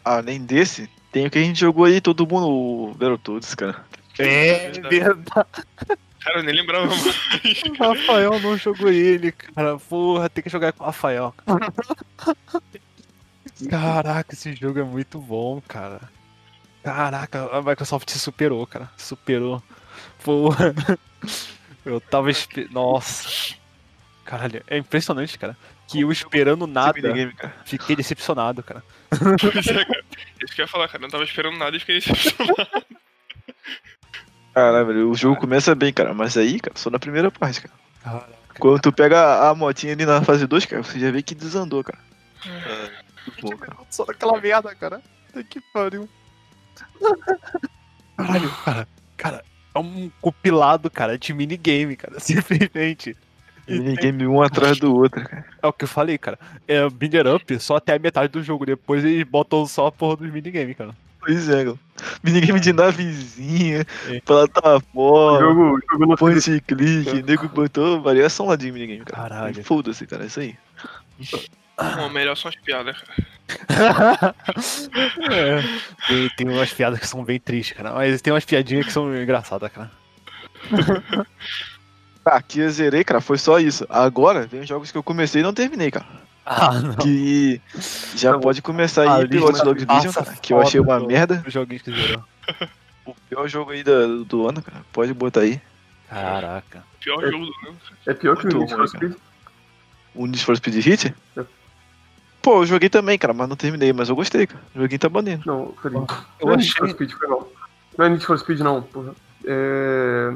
Além desse, tem o que a gente jogou aí, todo mundo, o Battletoads, cara. É verdade. Cara, eu nem lembrava mais. O Rafael não jogou ele, cara. Porra, tem que jogar com o Rafael. Caraca, esse jogo é muito bom, cara. Caraca, a Microsoft se superou, cara. Superou. Porra. Eu tava esperando. Nossa. Caralho, é impressionante, cara. Que eu esperando nada, fiquei decepcionado, cara. Pois é, cara. Isso que eu ia falar, cara. Eu não tava esperando nada e fiquei decepcionado. Caralho, velho, o jogo começa bem, cara. Mas aí, cara, só na primeira parte, cara. Caraca. Quando tu pega a motinha ali na fase 2, cara, você já vê que desandou, cara. É, bom, cara. Só daquela merda, cara. Puta Que pariu. Caralho, cara. Cara, é um compilado, cara, de minigame, cara. Simplesmente. Tem- Minigame um atrás do outro, cara. É o que eu falei, cara. É Binder Up só até a metade do jogo. Depois eles botam só a porra dos minigames, cara. Pois é, cara. Minigame de navezinha, É. Plataforma, jogo, jogo point and click, nego botou variação lá de minigame, cara. Caralho. Foda-se, cara, é isso aí. Bom, melhor são as piadas, cara. É. Tem, tem umas piadas que são bem tristes, cara. Mas tem umas piadinhas que são engraçadas, cara. Aqui eu zerei, cara, foi só isso. Agora vem os jogos que eu comecei e não terminei, cara. Ah, não. Que já bom. pode começar aí pelo lista Watch passa cara, que eu achei uma do- merda. Os joguinhos que zerou. O pior jogo aí do, do ano, cara. Pode botar aí. Caraca. Pior jogo do ano. É pior que o Muito Need for Speed. O Need for Speed Hit? É. Pô, eu joguei também, cara, mas não terminei, mas eu gostei, cara. O joguinho tá maneiro. Não, peraí. Eu não é Need for achei. Speed, foi não. Não é Need for Speed, não, porra. É...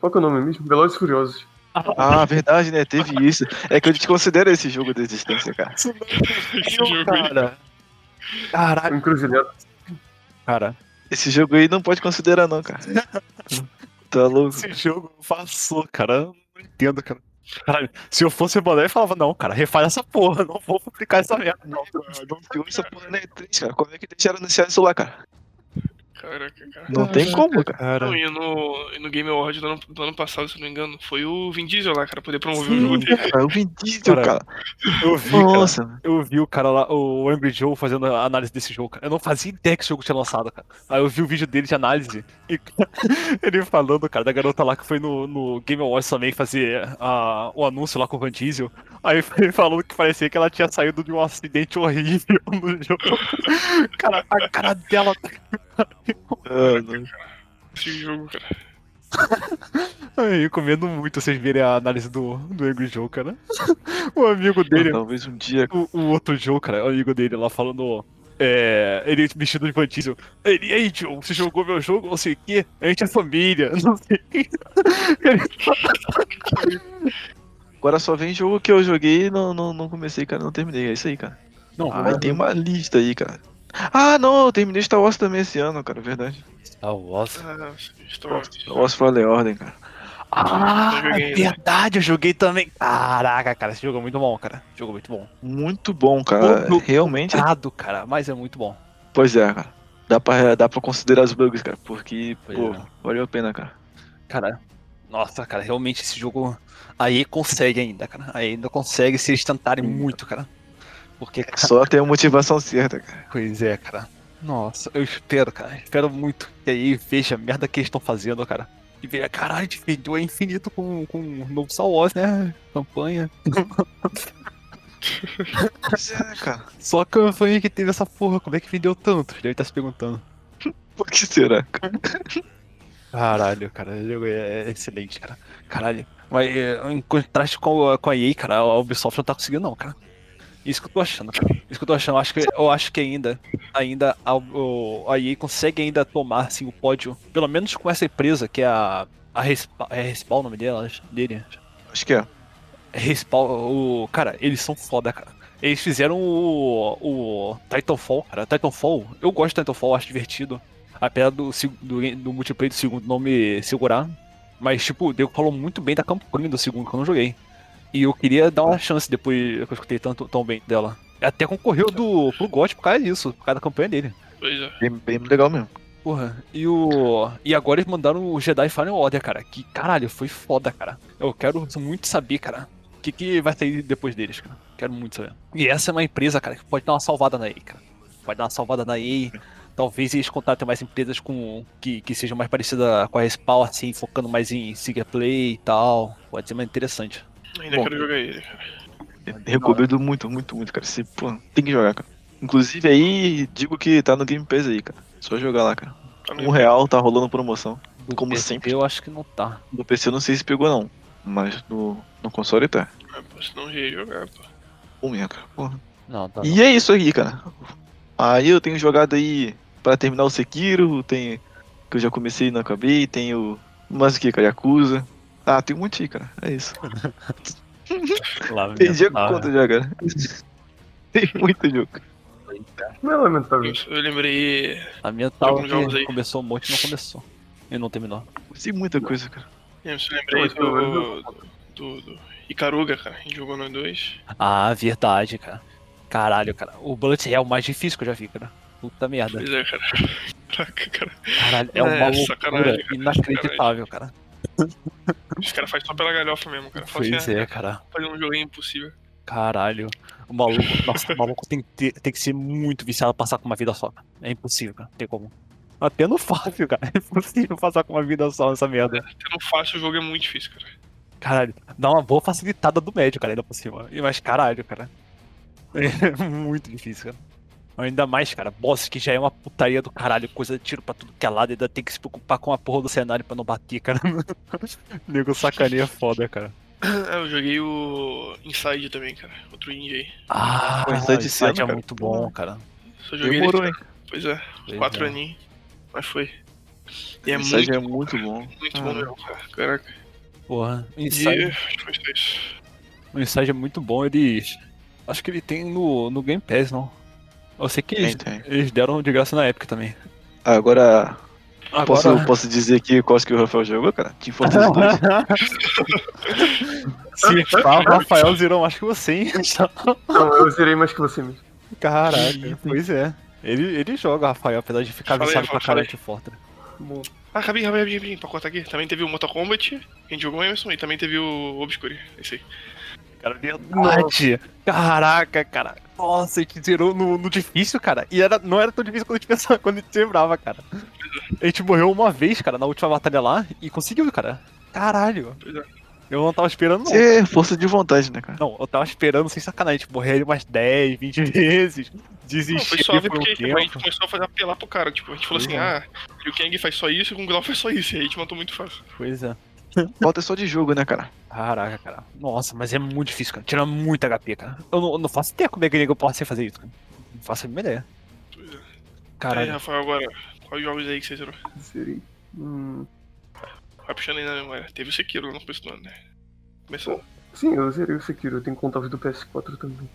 Qual que é o nome mesmo? Velozes e Furiosos. Ah, verdade, né? Teve isso. É que eu desconsidero esse jogo de existência, cara. Esse jogo aí. cara. Caraca, Encruzilhada. cara. Esse jogo aí não pode considerar, não, cara. Tá louco. Esse jogo passou, cara. Eu não entendo, cara. Caralho, se eu fosse o Boné, eu falava, não, cara, refaz essa porra, não vou publicar essa merda. Não, Não pior essa porra na E3, cara. Como é que deixaram anunciar isso lá, cara? Caraca, cara. Não tem como, cara. cara. Não, e no, e no Game Award do ano, do ano passado, se não me engano, foi o Vin Diesel lá, cara, poder promover o Sim, jogo dele. Cara, eu Vin Diesel, Cara, cara. Eu vi, cara, Nossa, eu vi o cara lá, o Angry Joe, fazendo a análise desse jogo, cara. Eu não fazia ideia que esse jogo tinha lançado, cara. Aí eu vi o vídeo dele de análise e ele falando, cara, da garota lá que foi no, no Game Awards também fazer a, o anúncio lá com o Van Diesel. Aí ele falou que parecia que ela tinha saído de um acidente horrível no jogo. Cara, a cara dela. Mano. Esse jogo, cara. Ai, eu recomendo muito vocês verem a análise do, do Angry Joe, cara. O amigo dele, Talvez um dia. o, o outro Joe, cara, o amigo dele lá falando. É, ele vestido de Van Diesel. Ele, aí, Joe, você jogou meu jogo? Não sei o quê. A gente é família, não sei o quê. Agora só vem jogo que eu joguei e não, não, não comecei, cara. Não terminei. É isso aí, cara. Não, Ah, tem uma lista aí, cara. Ah, não, eu terminei Star Wars também esse ano, cara. Verdade. Star Wars. Ah, estou... Star Wars Fallen Order, cara. Ah, Eu joguei, é né? verdade, eu joguei também. Caraca, cara, esse jogo é muito bom, cara. Esse jogo é muito bom. Muito bom, cara. Todo- Realmente. Errado, cara, mas é muito bom. Pois é, cara. Dá pra, dá pra considerar os bugs, cara. Porque, Pois pô, é. valeu a pena, cara. Cara, Nossa, cara, realmente esse jogo. A EA consegue ainda, cara. A EA ainda consegue se eles tentarem muito, cara. Porque, cara, Só ter a motivação certa, cara. pois é, cara. Nossa, eu espero, cara. Espero muito que a EA veja a merda que eles estão fazendo, cara. E veja, caralho, vendeu é infinito com, com o novo Star Wars, né? Campanha. Pois é, cara. Só a campanha que teve essa porra, como é que vendeu tanto? Deve estar se perguntando. Por que será? cara? Caralho, cara, o jogo é excelente, cara. Caralho. Mas é, em contraste com a, com a EA, cara, a Ubisoft não tá conseguindo, não, cara. Isso que eu tô achando, cara. Isso que eu tô achando. Acho que, eu acho que ainda, ainda a, a EA consegue ainda tomar assim, o pódio, pelo menos com essa empresa, que é a. A Respawn, é Respawn o nome dela, dele? Acho que é. Respawn, o. Cara, eles são foda, cara. Eles fizeram o. o Titanfall, cara. Titanfall, eu gosto de Titanfall, acho divertido. Apesar do, do, do multiplayer do segundo não me segurar. Mas, tipo, o Diego falou muito bem da campanha do segundo que eu não joguei. E eu queria dar uma chance depois que eu escutei tanto tão bem dela. Até concorreu do, pro GOT por causa disso, por causa da campanha dele. Pois é. Bem, bem legal mesmo. Porra, e o. E agora eles mandaram o Jedi Fallen Order, cara. Que caralho, foi foda, cara. Eu quero muito saber, cara. O que, que vai sair depois deles, cara. Quero muito saber. E essa é uma empresa, cara, que pode dar uma salvada na EA, cara. Pode dar uma salvada na EA. Talvez eles contratem mais empresas com que, que sejam mais parecidas com a Respawn, assim, focando mais em single play e tal. Pode ser mais interessante. Ainda Bom. quero jogar ele, cara. Recomendo muito, muito, muito, cara. Você, pô, tem que jogar, cara. Inclusive aí, digo que tá no Game Pass aí, cara. Só jogar lá, cara. Tá Um real tá rolando promoção. Do Como PC, sempre. Eu acho que não tá. No PC eu não sei se pegou não. Mas no, no console tá. Ah, pô, senão ia jogar, pô. Um mesmo, cara. Porra. Não, tá. E é isso aí, cara. Aí eu tenho jogado aí pra terminar o Sekiro, tem que eu já comecei e não acabei, tenho mais o que, cara, Yakuza. Ah, tem um monte aí, cara. É isso. Lá, Perdi a lá, conta já, cara. tem muito jogo. Não é lamentável. Eu, eu lembrei. A minha que aí. começou um monte e não começou. E não terminou. Tem muita coisa, cara. Eu lembrei Mas pelo menos do. do, do Icaruga, cara. A gente jogou nós dois. Ah, verdade, cara. Caralho, cara. O Bullet é o mais difícil que eu já vi, cara. Puta merda. Pois é, cara. Caraca, cara. Caralho, é É, uma loucura cara, inacreditável, cara. Os caras fazem só pela galhofa mesmo, cara. Fala Pois é, ah, cara. fazer um joguinho impossível. Caralho. O maluco, nossa, o maluco tem, que ter- tem que ser muito viciado pra passar com uma vida só. cara. É impossível, cara. Não tem como. Até no fácil, cara. É impossível passar com uma vida só nessa merda. Tendo fácil, o jogo é muito difícil, cara. Caralho. Dá uma boa facilitada do médio, cara, ainda por cima. Mas caralho, cara. É muito difícil, cara. Ainda mais, cara, boss que já é uma putaria do caralho, coisa de tiro pra tudo que é lado, ainda tem que se preocupar com a porra do cenário pra não bater, cara. Nego sacaneia foda, cara. Ah, eu joguei o Inside também, cara. Outro indie aí. Ah, Pô, Inside esse Cena, é cara. muito bom, cara. Só joguei Demorou, ele. hein? Pois é, Pois quatro é. aninhos. Mas foi. E é Esse muito, é muito bom. muito bom Ah. mesmo, cara. Caraca. Porra, o E Inside, acho que foi só isso. o Inside é muito bom, ele. Acho que ele tem no, no Game Pass, não. Eu sei que eles, Tem, tem. eles deram de graça na época também. Agora, Agora, posso, posso dizer aqui qual que o Rafael jogou, cara? Team Fortress 2. Se pá, o Rafael zerou mais que você, hein? Não, eu zerei mais que você mesmo. Caralho, pois é. Ele, ele joga, Rafael, apesar de ficar viciado pra Rafael, caralho fala de Fortress. Bom, Ah, Rabinho, Rabinho, pra cortar aqui. Também teve o Mortal Kombat, que a gente jogou o Emerson, e também teve o Obscure. Esse aí. Cara, verdade. Caraca, cara. Nossa, a gente zerou no, no difícil, cara. E era, não era tão difícil quando a gente pensava, quando a gente lembrava, cara. A gente morreu uma vez, cara, na última batalha lá, e conseguiu, cara. Caralho. Eu não tava esperando, não. É força de vontade, né, cara? Não, eu tava esperando sem sacanagem, tipo, morrer umas 10, 20 vezes. Não, Desistir foi suave por um porque tipo, a gente começou a fazer apelar pro cara. Tipo, a gente falou assim, Pois é. ah, Liu Kang faz só isso e o Kung Lao faz só isso. E aí a gente matou muito fácil. Pois é. Falta só de jogo, né, cara? Caraca, cara. Nossa, mas é muito difícil, cara. Tira muito HP, cara. Eu não, eu não faço ideia como é que eu posso fazer isso, cara. Não faço a mínima ideia. Pois é. Aí, Caralho. Rafael, agora, quais jogos aí que você zerou? zerei. Hum, Vai puxando aí na memória. Teve o Sekiro lá no começo do ano, né? Começou. sim, eu zerei o Sekiro. Eu tenho conta do PS4 também.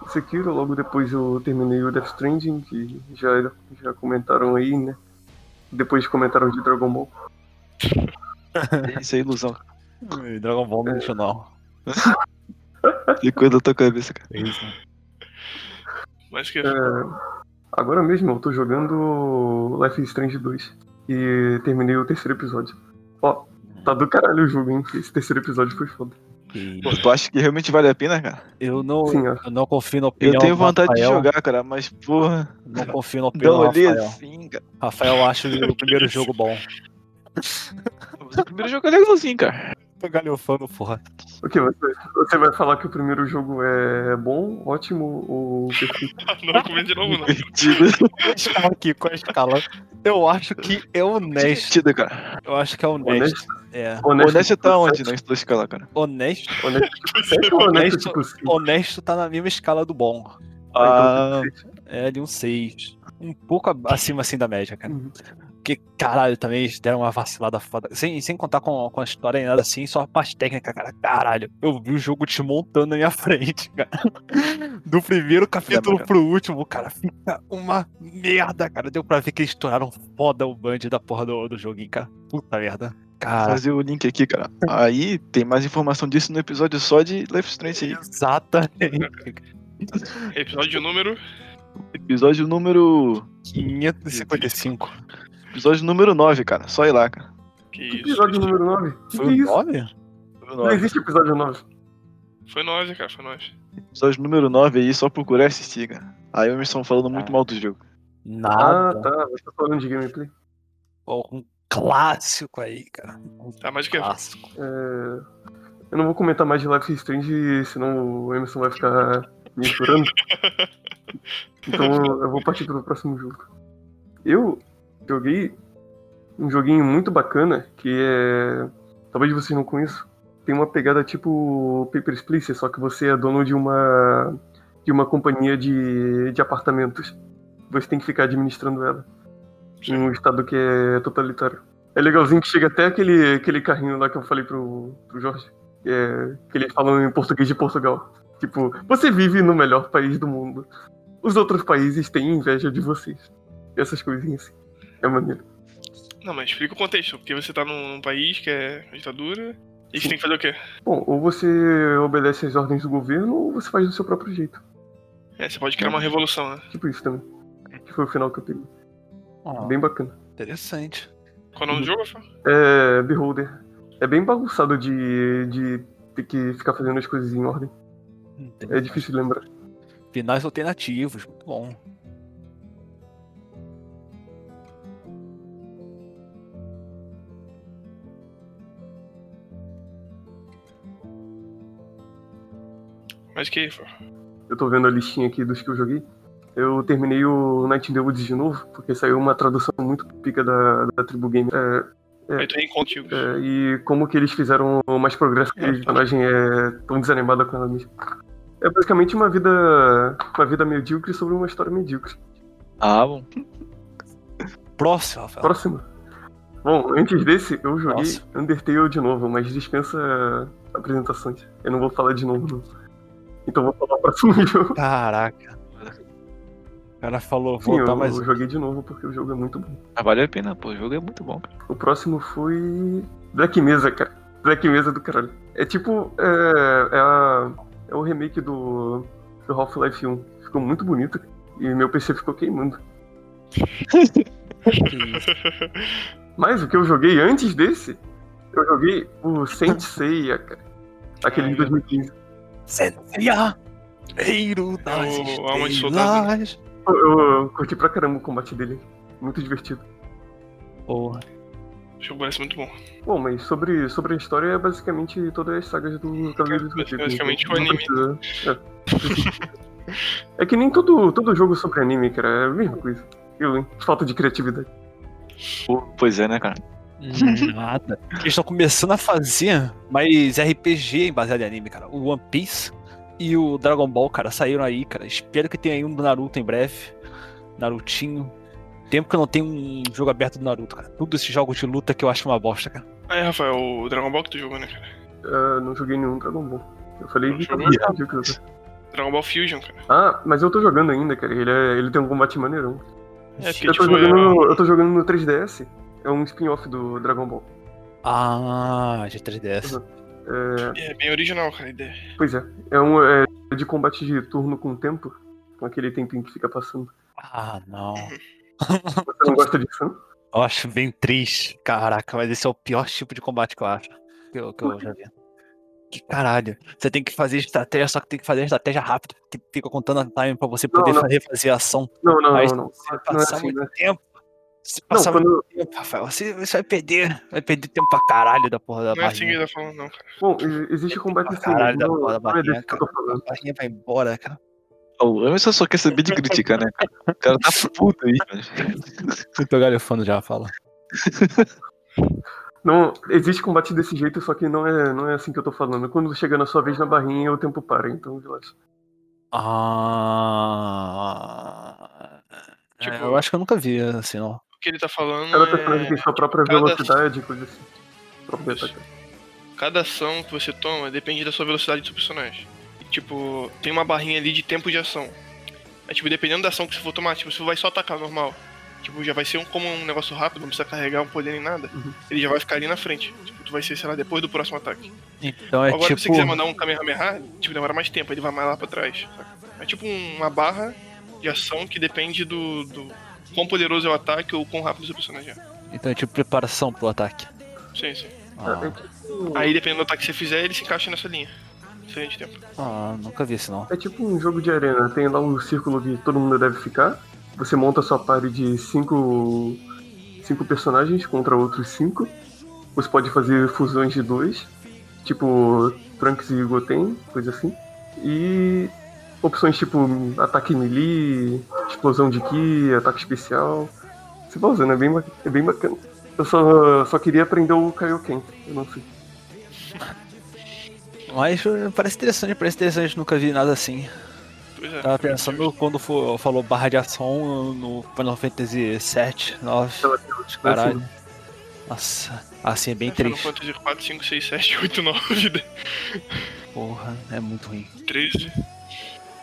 O Sekiro, logo depois eu terminei o Death Stranding, que já, já comentaram aí, né? Depois comentaram de Dragon Ball. Isso é ilusão. E Dragon Ball no nacional. Que coisa da tua cabeça, cara. É isso. Mas que É, agora mesmo eu tô jogando Life is Strange 2. E terminei o terceiro episódio. Ó, Tá do caralho o jogo, hein? Esse terceiro episódio foi foda. E Pô, tu acha que realmente vale a pena, cara? eu não, Sim, eu não confio na Eu opinião tenho do vontade de Rafael. jogar, cara, mas porra, Não confio na não opinião olhei Rafael. assim, cara. Rafael acha o primeiro jogo bom. O primeiro jogo é legalzinho, cara. Tô galhofando, porra. O que? Você, vai falar que o primeiro jogo é bom, ótimo ou perfeito? Não comenta de novo, não. Divertido. Qual a escala aqui? Qual a escala? Eu acho que é honesto. Cara. Eu acho que é honesto. Honesto? É. Honesto tá tipo onde sete? na tua escala, cara? Honesto. Honesto tipo 7 ou honesto Honesto, tipo 5? honesto tá na mesma escala do bom. Ah, É de um 6. Um pouco acima assim da média, cara. Uhum. Porque, caralho, também eles deram uma vacilada foda. Sem, sem contar com, com a história e nada assim, só a parte técnica, cara. Caralho, eu vi o jogo te montando na minha frente, cara. Do primeiro capítulo pro último, cara, fica uma merda, cara. Deu pra ver que eles estouraram foda o band da porra do, do joguinho, cara. Puta merda. Cara, fazer o link aqui, cara. Aí tem mais informação disso no episódio só de Life Strange aí. exatamente. Episódio número. Episódio número. 555. Episódio número 9, cara. Só ir lá, cara. Que isso. Episódio número 9? Que, Foi que o isso? 9? Número Não 9. existe episódio 9. Foi nós, cara, foi nós. Episódio número 9 aí, só procurar assistir, cara. Aí o Emerson falando muito Ah. mal do jogo. Ah, Nada. tá. Você tá falando de gameplay. Pô, um clássico aí, cara. Um Tá, mas o que? clássico. É, Eu não vou comentar mais de Life is Strange, senão o Emerson vai ficar me chorando. Então eu vou partir pro próximo jogo. Eu joguei um joguinho muito bacana que é. Talvez vocês não conheçam. Tem uma pegada tipo Papers, Please, só que você é dono de uma. de uma companhia de, de apartamentos. Você tem que ficar administrando ela. Em um estado que é totalitário. É legalzinho que chega até aquele, aquele carrinho lá que eu falei pro, pro Jorge. É, que eles falam em português de Portugal. Tipo, você vive no melhor país do mundo. Os outros países têm inveja de vocês. Essas coisinhas assim. É maneiro. Não, mas explica o contexto. Porque você tá num, num país que é ditadura. E você tem que fazer o quê? Bom, ou você obedece às ordens do governo, ou você faz do seu próprio jeito. É, você pode criar uma revolução, né? Tipo isso também. Que foi o final que eu peguei. Ó, Bem bacana. interessante. Qual é o nome do jogo, Rafael? É. Beholder. É bem bagunçado de, de ter que ficar fazendo as coisas em ordem. É difícil de lembrar. Finais alternativos, muito bom. Mas que? Eu tô vendo a listinha aqui dos que eu joguei. Eu terminei o Night in the Woods de novo, porque saiu uma tradução muito pica da, da Tribu Game. É, É. É, e como que eles fizeram mais progresso, que a personagem é tão desanimada com ela mesma. É basicamente uma vida. uma vida medíocre sobre uma história medíocre. Ah, bom. Próximo, Rafael. Próximo. Bom, antes desse, eu joguei Nossa. Undertale de novo, mas dispensa apresentações. Eu não vou falar de novo, não. Então vou falar o próximo jogo. Caraca. O cara falou, Sim, voltar eu, mais eu joguei de novo porque o jogo é muito bom. Mas vale a pena, pô. O jogo é muito bom, cara. O próximo foi. Black Mesa, cara. Black Mesa do caralho. É tipo. É, é, a- é o remake do, do Half-Life 1. Ficou muito bonito. E meu PC ficou queimando. Mas o que eu joguei antes desse, eu joguei o Saint Seiya, cara. Aquele de 2015. Senseia, Eiro das Soldado, Estrelas. Eu, eu curti pra caramba o combate dele. Muito divertido. Porra. O jogo parece muito bom. Bom, mas sobre, sobre a história é basicamente todas as sagas do Cavaleiro do Zodíaco. Basicamente então o anime. precisa- É. É que nem todo, todo jogo sobre anime, cara, é a mesma coisa. Eu, hein? Falta de criatividade. Pois é, né, cara? Nada. Eles estão começando a fazer mais RPG baseado em anime, cara. O One Piece e o Dragon Ball, cara, saíram aí, cara. Espero que tenha aí um do Naruto em breve. Narutinho. Tempo que eu não tenho um jogo aberto do Naruto, cara. Todos esses jogos de luta que eu acho uma bosta, cara. Ah, é, Rafael, o Dragon Ball que tu jogou, né, cara? Ah, não joguei nenhum Dragon Ball. Eu falei Não de jogou? Dragon Ball Fusion, cara. Ah, mas eu tô jogando ainda, cara. Ele, é- ele tem um combate maneirão. É, porque, Eu tô, tipo, jogando, eu tô jogando no 3DS. É um spin-off do Dragon Ball. Ah, de 3DS. É, é bem original, cara, a ideia. pois é. É um é de combate de turno com tempo. Com aquele tempinho que fica passando. Ah, não. Você não gosta disso, não? Eu acho bem triste. Caraca, mas esse é o pior tipo de combate que eu acho. Que eu, que eu já vi. Que caralho. Você tem que fazer estratégia, só que tem que fazer estratégia rápido, porque fica contando a time pra você poder não. refazer a ação. Não, não, Mas não, não. se Não é passar assim, muito né? tempo. Se Não, passar quando, muito tempo, Rafael, você, você vai perder. Vai perder tempo pra caralho da porra da Não é assim que barrinha. ele tá falando, não, cara. bom, existe combate assim, caralho da não, porra da não é barrinha, que. A barrinha vai embora, cara. O Emerson só quer saber de criticar, né, cara? O cara tá puto aí, velho. Eu tô galhofando já, fala. Não, existe combate desse jeito, só que não é, não é assim que eu tô falando. Quando chega na sua vez na barrinha, o tempo para, então relaxa. Ah. Tipo- é, eu acho que eu nunca vi assim, não. Que ele tá falando Cada personagem é. tem sua própria cada- velocidade, coisa assim. Próprio Isso. ataque. Cada ação que você toma depende da sua velocidade do seu personagem. E, tipo, tem uma barrinha ali de tempo de ação. É, tipo, dependendo da ação que você for tomar, tipo, se você vai só atacar normal, tipo, já vai ser um, como um negócio rápido, não precisa carregar um poder nem nada. Uhum. Ele já vai ficar ali na frente. Tipo, tu vai ser, sei lá, depois do próximo ataque. Então é Agora, tipo. se você quiser mandar um Kamehameha, tipo, demora mais tempo, ele vai mais lá pra trás. saca? É tipo uma barra de ação que depende do, do quão poderoso é o ataque ou quão rápido o seu personagem é. Então é tipo preparação pro ataque. Sim, sim. Ah, Aí, dependendo do ataque que você fizer, ele se encaixa nessa linha. Diferente tempo. ah, nunca vi esse não. é tipo um jogo de arena. Tem lá um círculo que todo mundo deve ficar. Você monta sua party de cinco, cinco personagens contra outros cinco. Você pode fazer fusões de dois. Tipo Trunks e Goten, coisa assim. E opções tipo ataque melee, explosão de ki, ataque especial. Você vai usando, é bem, é bem bacana. Eu só, só queria aprender o Kaioken, eu não sei. Mas eh, parece interessante, parece interessante, nunca vi nada assim. Pois é. Tava pensando quando for, falou barra de ação no Final Fantasy 7, 9. Caralho. Nossa, assim é bem Final triste. Fantasy 4, 5, 6, 7, 8, 9, Porra, é muito ruim. 13.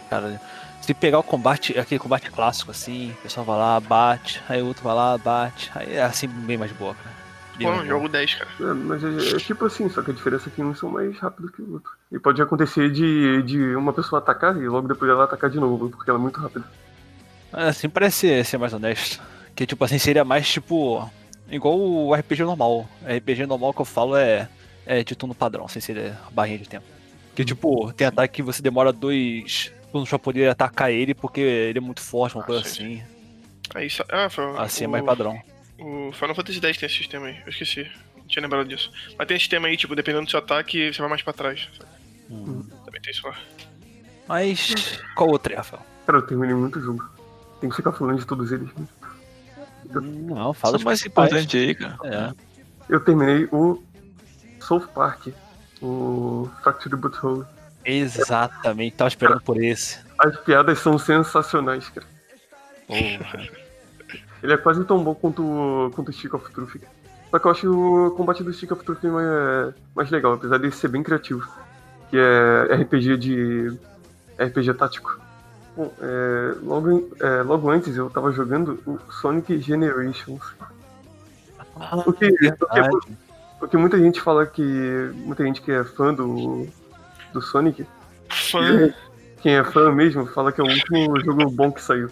Cara, se pegar o combate, aquele combate clássico assim, o pessoal vai lá, bate, aí o outro vai lá, bate, aí é assim bem mais boa, cara. Mais boa. jogo 10, cara. É, mas é, é tipo assim, só que a diferença é que uns são mais rápidos que o outro. E pode acontecer de, de uma pessoa atacar e logo depois ela atacar de novo, porque ela é muito rápida. Assim parece ser mais honesto. Que tipo assim, seria mais tipo. Igual o RPG normal. RPG normal que eu falo é. É de turno padrão, sem ser barrinha de tempo. Que tipo, tem ataque que você demora dois turnos pra poder atacar ele porque ele é muito forte, uma Ah, coisa sim, assim. Aí, sa- ah, foi Assim é o, mais padrão. O Final Fantasy X tem esse sistema aí. Eu esqueci. Não tinha lembrado disso. Mas tem esse sistema aí, tipo, dependendo do seu ataque, você vai mais pra trás. Hum. Também tem isso lá. Mas. Qual outro é, Rafael? Cara, eu terminei muito jogo. Tem que ficar falando de todos eles. né? Não, fala de mais importante aí, cara. É. Eu terminei o South Park, o Fractured Butthole. Exatamente, tava esperando por esse. As piadas são sensacionais, cara. Porra. Ele é quase tão bom quanto, quanto o Stick of Truth. cara. Só que eu acho o combate do Stick of Truth mais, mais legal, apesar de ser bem criativo. Que é RPG de. RPG tático. Bom, é, logo, é, logo antes eu tava jogando o Sonic Generations. O que, o que, verdade. o que muita gente fala que. Muita gente que é fã do, do Sonic, Fã. quem é fã mesmo, fala que é o último jogo bom que saiu.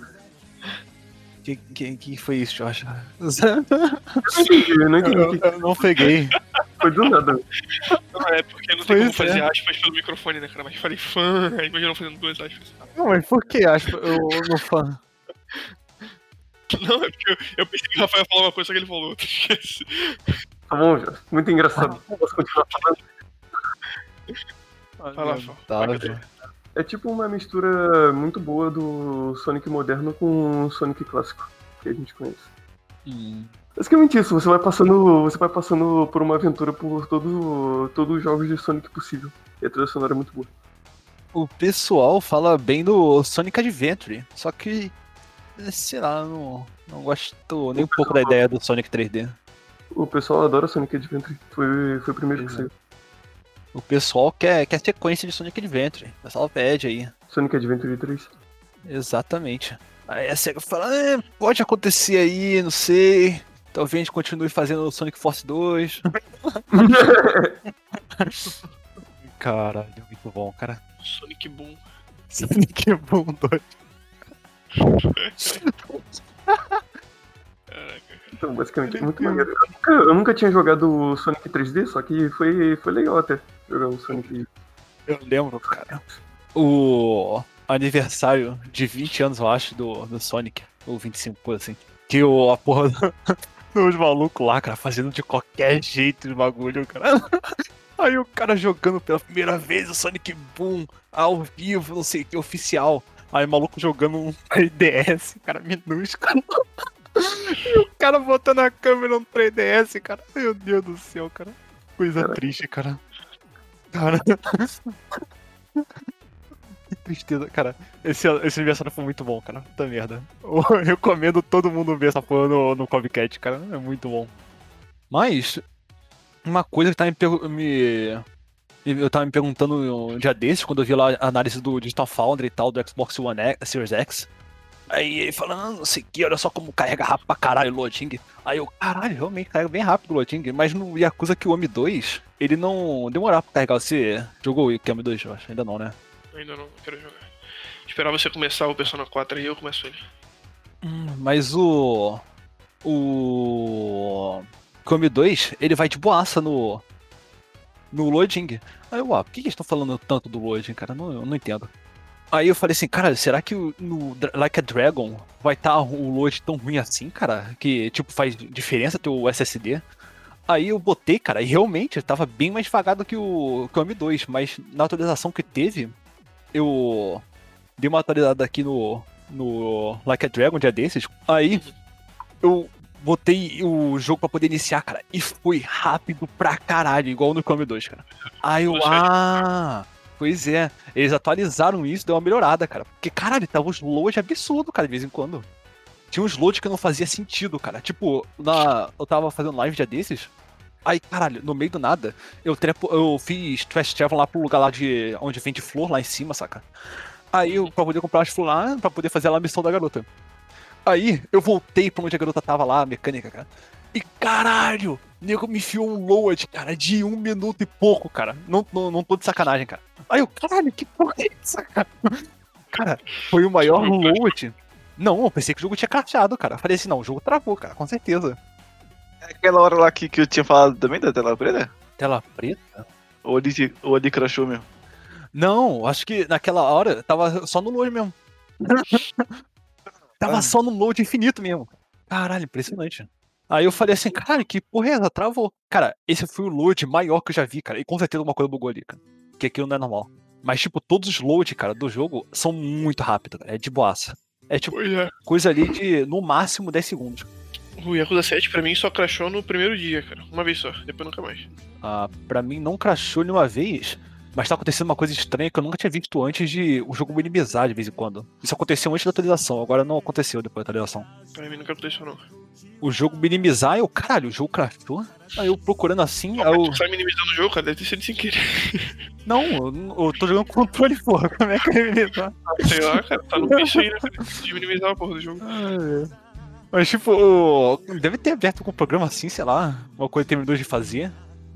Que, que, que foi isso, Jorge? Eu não entendi o que Eu não peguei. foi do nada. Não, é porque não tem como Pois fazer é. aspas pelo microfone, né, cara? Mas falei fã, aí imagina eu fazendo duas aspas. Não, mas por que acho eu no fã? Não, é porque eu, eu pensei que o Rafael falou uma coisa, só que ele falou outra. Esquece. Tá bom, já. Muito engraçado. Posso continuar falando? Tá. É tipo uma mistura muito boa do Sonic moderno com o Sonic clássico, que a gente conhece. Hum. Basicamente isso, você vai passando. Você vai passando por uma aventura por todo, todos os jogos de Sonic possível. E a trilha sonora é muito boa. O pessoal fala bem do Sonic Adventure, só que, sei lá, não, não gosto nem um pouco da ideia do Sonic 3D. O pessoal adora Sonic Adventure. Foi, foi o primeiro que saiu. O pessoal quer, quer sequência de Sonic Adventure. O pessoal pede aí. Sonic Adventure 3. Exatamente. Aí a SEGA fala, "É, pode acontecer aí, não sei. Talvez a gente continue fazendo Sonic Force 2. Caralho, muito bom, cara. Sonic Boom. Sonic Boom 2. Caraca. Então, basicamente, muito maneiro. Eu nunca, eu nunca tinha jogado Sonic 3D, só que foi, foi legal até jogar o Sonic. Eu lembro, cara. O aniversário de 20 anos, eu acho, do, do Sonic. Ou 25, coisa assim. Que o, a porra do- dos malucos lá, cara, fazendo de qualquer jeito os bagulho, cara. Aí o cara jogando pela primeira vez o Sonic Boom ao vivo, não sei o que, oficial. Aí o maluco jogando um 3DS, cara, minúsculo. E o cara botando a câmera no 3DS, cara. Meu Deus do céu, cara. Coisa triste, cara. Cara. Que tristeza, cara. Esse, esse aniversário foi muito bom, cara. Puta merda. Eu recomendo todo mundo ver essa porra no, no Copycat, cara. É muito bom. Mas, uma coisa que tá me, me. Eu tava me perguntando um dia desses, quando eu vi lá a análise do Digital Foundry e tal, do Xbox One X, Series X. Aí ele falando, "Ah, não sei o que, olha só como carrega rápido pra caralho o loading. Aí eu, caralho, realmente carrega bem rápido o loading. Mas no Yakuza Kiwami 2, ele não demorava pra carregar. Você jogou o Kiwami 2, eu acho? Ainda não, né? Ainda não, quero jogar. Esperar você começar o Persona 4 aí eu começo ele. Hum, Mas o. O. Kiwami 2, ele vai de boaça no. No loading. Aí eu, ah, por que que eles estão falando tanto do loading, cara? Não, eu não entendo. Aí eu falei assim, cara, será que o- no Like a Dragon vai estar o load tão ruim assim, cara? Que, tipo, faz diferença ter o SSD? Aí eu botei, cara, e realmente tava bem mais devagar do que o Kiwami 2, mas na atualização que teve, eu dei uma atualizada aqui no, no Like a Dragon dia desses. Aí eu botei o jogo pra poder iniciar, cara, e foi rápido pra caralho, igual no Kiwami 2, cara. Aí eu, ah, pois é, eles atualizaram isso, deu uma melhorada, cara. Porque, caralho, tava uns loads absurdo, cara, de vez em quando. Tinha uns loads que não fazia sentido, cara. Tipo, na, eu tava fazendo live dia desses. Aí, caralho, no meio do nada, eu, trepo, eu fiz trash travel lá pro lugar lá de onde vende flor lá em cima, saca? Aí eu, pra poder comprar as flores lá, pra poder fazer lá a missão da garota. Aí eu voltei pra onde a garota tava lá, a mecânica, cara. E caralho, o nego me enfiou um load, cara, de um minuto e pouco, cara. Não, não, não tô de sacanagem, cara. Aí eu, caralho, que porra é essa, cara? Cara, foi o maior load. Não, eu pensei que o jogo tinha crashado, cara. Eu falei assim, não, o jogo travou, cara, com certeza. É aquela hora lá que, que eu tinha falado também da tela preta? Tela preta? Ou ali, ou ali crashou mesmo? Não, acho que naquela hora tava só no load mesmo. tava Ah. só no load infinito mesmo. Caralho, impressionante. Aí eu falei assim, caralho, que porra é essa? Travou. Cara, esse foi o load maior que eu já vi, cara. E com certeza uma coisa bugou ali, cara. Que aquilo não é normal. Mas, tipo, todos os loads, cara, do jogo são muito rápidos, cara. É de boaça. É tipo é. coisa ali de, no máximo, 10 segundos. O Yakuza 7 pra mim só crashou no primeiro dia, cara. Uma vez só, depois nunca mais. Ah, pra mim não crashou nenhuma vez, mas tá acontecendo uma coisa estranha que eu nunca tinha visto antes de o jogo minimizar de vez em quando. Isso aconteceu antes da atualização, agora não aconteceu depois da atualização. Pra mim nunca aconteceu não. O jogo minimizar, eu, caralho, o jogo crashou? Aí eu procurando assim, Mas eu. sai minimizando o jogo, cara, deve ter sido sem querer. Não, eu, eu tô jogando controle, porra. Como é que eu ia minimizar? Sei lá, cara, tá no bicho aí, né? De minimizar a porra do jogo. Mas tipo, o- deve ter aberto com um programa assim, sei lá, uma coisa que terminou de fazer.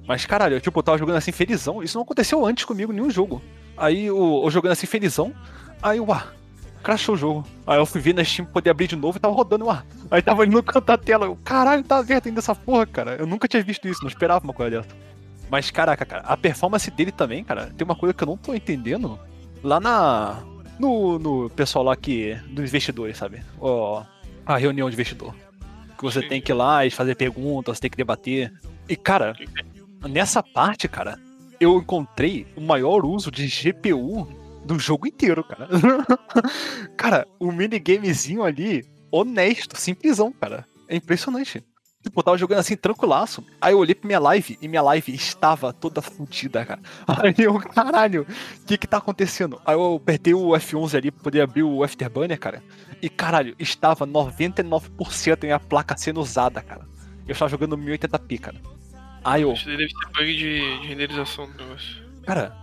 Mas caralho, eu, tipo, eu tava jogando assim felizão. Isso não aconteceu antes comigo em nenhum jogo. Aí eu, eu jogando assim felizão, aí eu, ah, crashou o jogo. Aí eu fui ver na Steam poder abrir de novo e tava rodando, ah. Aí tava ali no canto da tela. Eu, caralho, tá aberto ainda essa porra, cara. Eu nunca tinha visto isso, não esperava uma coisa dessa. Mas caraca, cara, a performance dele também, cara, tem uma coisa que eu não tô entendendo. Lá na. No, no pessoal lá que. dos investidores, sabe? Ó, a reunião de investidor. Que você Sim. tem que ir lá e fazer perguntas, tem que debater. E, cara, nessa parte, cara, eu encontrei o maior uso de GPU do jogo inteiro, cara. cara, o minigamezinho ali, honesto, simplesão, cara. É impressionante. Tipo, eu tava jogando assim, tranquilaço. Aí eu olhei pra minha live e minha live estava toda fodida, cara. Aí eu, caralho, o que que tá acontecendo? Aí eu apertei o F11 ali pra poder abrir o Afterburner, cara. E caralho, estava 99% em a placa sendo usada, cara. Eu estava jogando 1080p, cara. Aí eu, Isso deve ser bug de, de renderização do negócio. cara,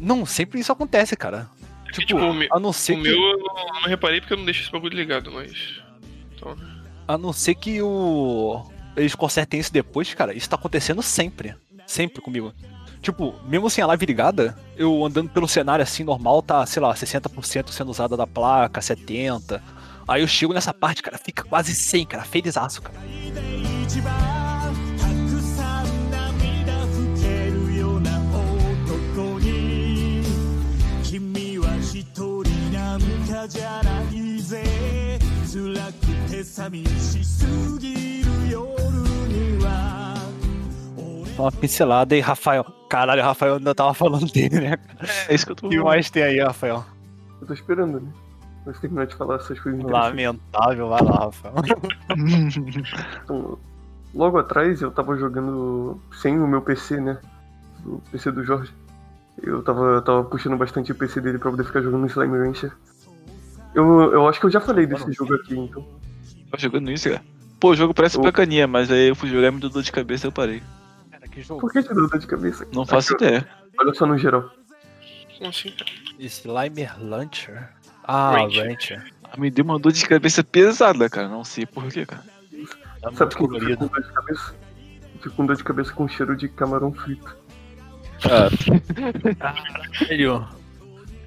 não, sempre isso acontece, cara. Porque, Tipo, tipo, o meu, a não ser o que. meu eu não, não reparei porque eu não deixo esse bagulho ligado, mas. Então, A não ser que o. Eles consertem isso depois, cara. Isso tá acontecendo sempre. Sempre comigo. Tipo, mesmo sem a live ligada, eu andando pelo cenário assim, normal, tá, sei lá, 60% sendo usada da placa, 70%. Aí eu chego nessa parte, cara, fica quase 100, cara, felizaço, cara. じゃないぜ辛くて寂しすぎる夜には Uma pincelada aí, Rafael. Caralho, o Rafael ainda tava falando dele, né? É isso que eu tô O que mais tem aí, Rafael? Eu tô esperando, né? Mas terminar de falar essas coisas interessantes. Lamentável, vai lá, Rafael. Então, logo atrás eu tava jogando sem o meu PC, né? O PC do Jorge. Eu tava, tava puxando bastante o PC dele pra poder ficar jogando Slime Rancher. Eu, eu acho que eu já falei desse jogo aqui, então. Tô jogando isso, cara. Pô, o jogo parece Eu- bacaninha, mas aí eu fui jogar e me deu dor de cabeça e eu parei. Cara, que jogo. Por que te deu dor de cabeça? Não faço ideia. Olha só no geral. Como assim, cara? Slimer Launcher? Ah, Rancher. Rancher. Me deu uma dor de cabeça pesada, cara. Não sei porquê, cara. Tá Sabe por que eu fico com dor de cabeça? Eu fico com dor de cabeça com cheiro de camarão frito. Ah, Velho.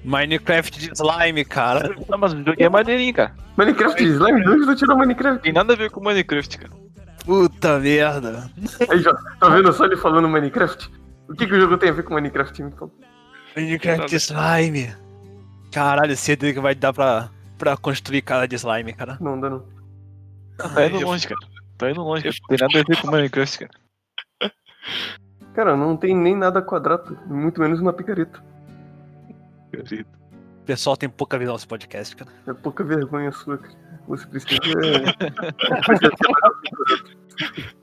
Minecraft de slime, cara. não, mas o jogo é maneirinho, cara. Minecraft Slime? De onde tu tirou Minecraft? Tem nada a ver com Minecraft, cara. Puta merda. Aí já, tá vendo só ele falando Minecraft? O que, que o jogo tem a ver com Minecraft, então? Minecraft de slime. Caralho, cedo que vai dar pra, pra construir cara de slime, cara. Não, dá não. Tá indo longe, cara. Tá indo longe, cara. Tem nada a ver com Minecraft, cara. Cara, não tem nem nada quadrado, muito menos uma picareta. O pessoal tem pouca visão nesse podcast, cara. É pouca vergonha sua, cara. Você precisa.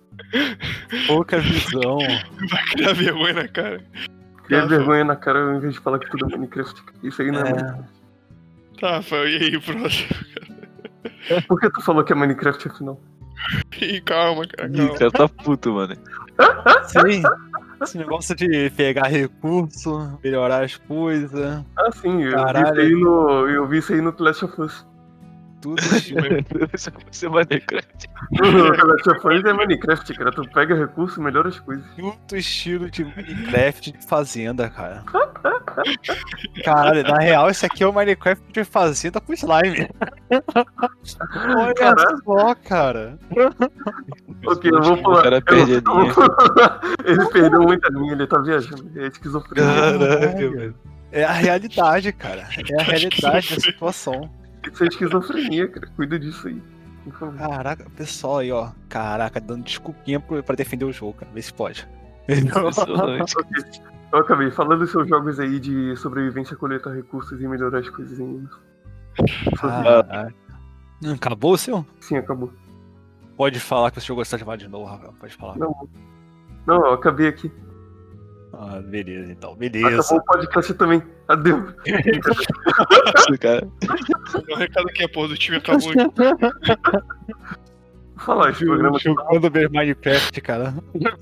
Pouca visão. Vai criar vergonha na cara. Ter vergonha na cara ao invés de falar que tudo é Minecraft. Isso aí não é, É. Tá, Rafael, e aí, próximo? Por que tu falou que é Minecraft afinal? Ih, calma, cara, Ih, calma. cara, tá puto, mano. Sim. Esse negócio de pegar recurso, melhorar as coisas, Ah, sim, eu vi, isso aí no, eu vi isso aí no Last of Us. Tudo. Isso vai ser Minecraft. Last of Us é Minecraft, cara. Tu pega recurso e melhora as coisas. Muito estilo de Minecraft de fazenda, cara. Caralho, na real, esse aqui é o Minecraft de fazenda com slime. Olha só, cara. Ok, eu vou O pular. cara Eu vou- ele perdeu muita linha, ele tá viajando. É esquizofrenia. Caraca, Caralho. velho. É a realidade, cara. É a realidade da situação. Isso é esquizofrenia, cara. Cuida disso aí. Caraca, pessoal aí, ó. Caraca, dando desculpinha pro- pra defender o jogo, cara. Vê se pode. Eu acabei falando dos seus jogos aí de sobrevivência, coletar recursos e melhorar as coisas em. Caraca. Hum, Acabou o seu? Sim, acabou. Pode falar que você jogou Stardew Valley de novo, Rafael. Pode falar. Não. Não, eu acabei aqui. Ah, beleza, então. Beleza. Acabou o podcast também. Adeus. Isso, cara. O recado aqui é, pô, do time acabou. Falar, esse programa aqui. Jogando bem Minecraft, cara.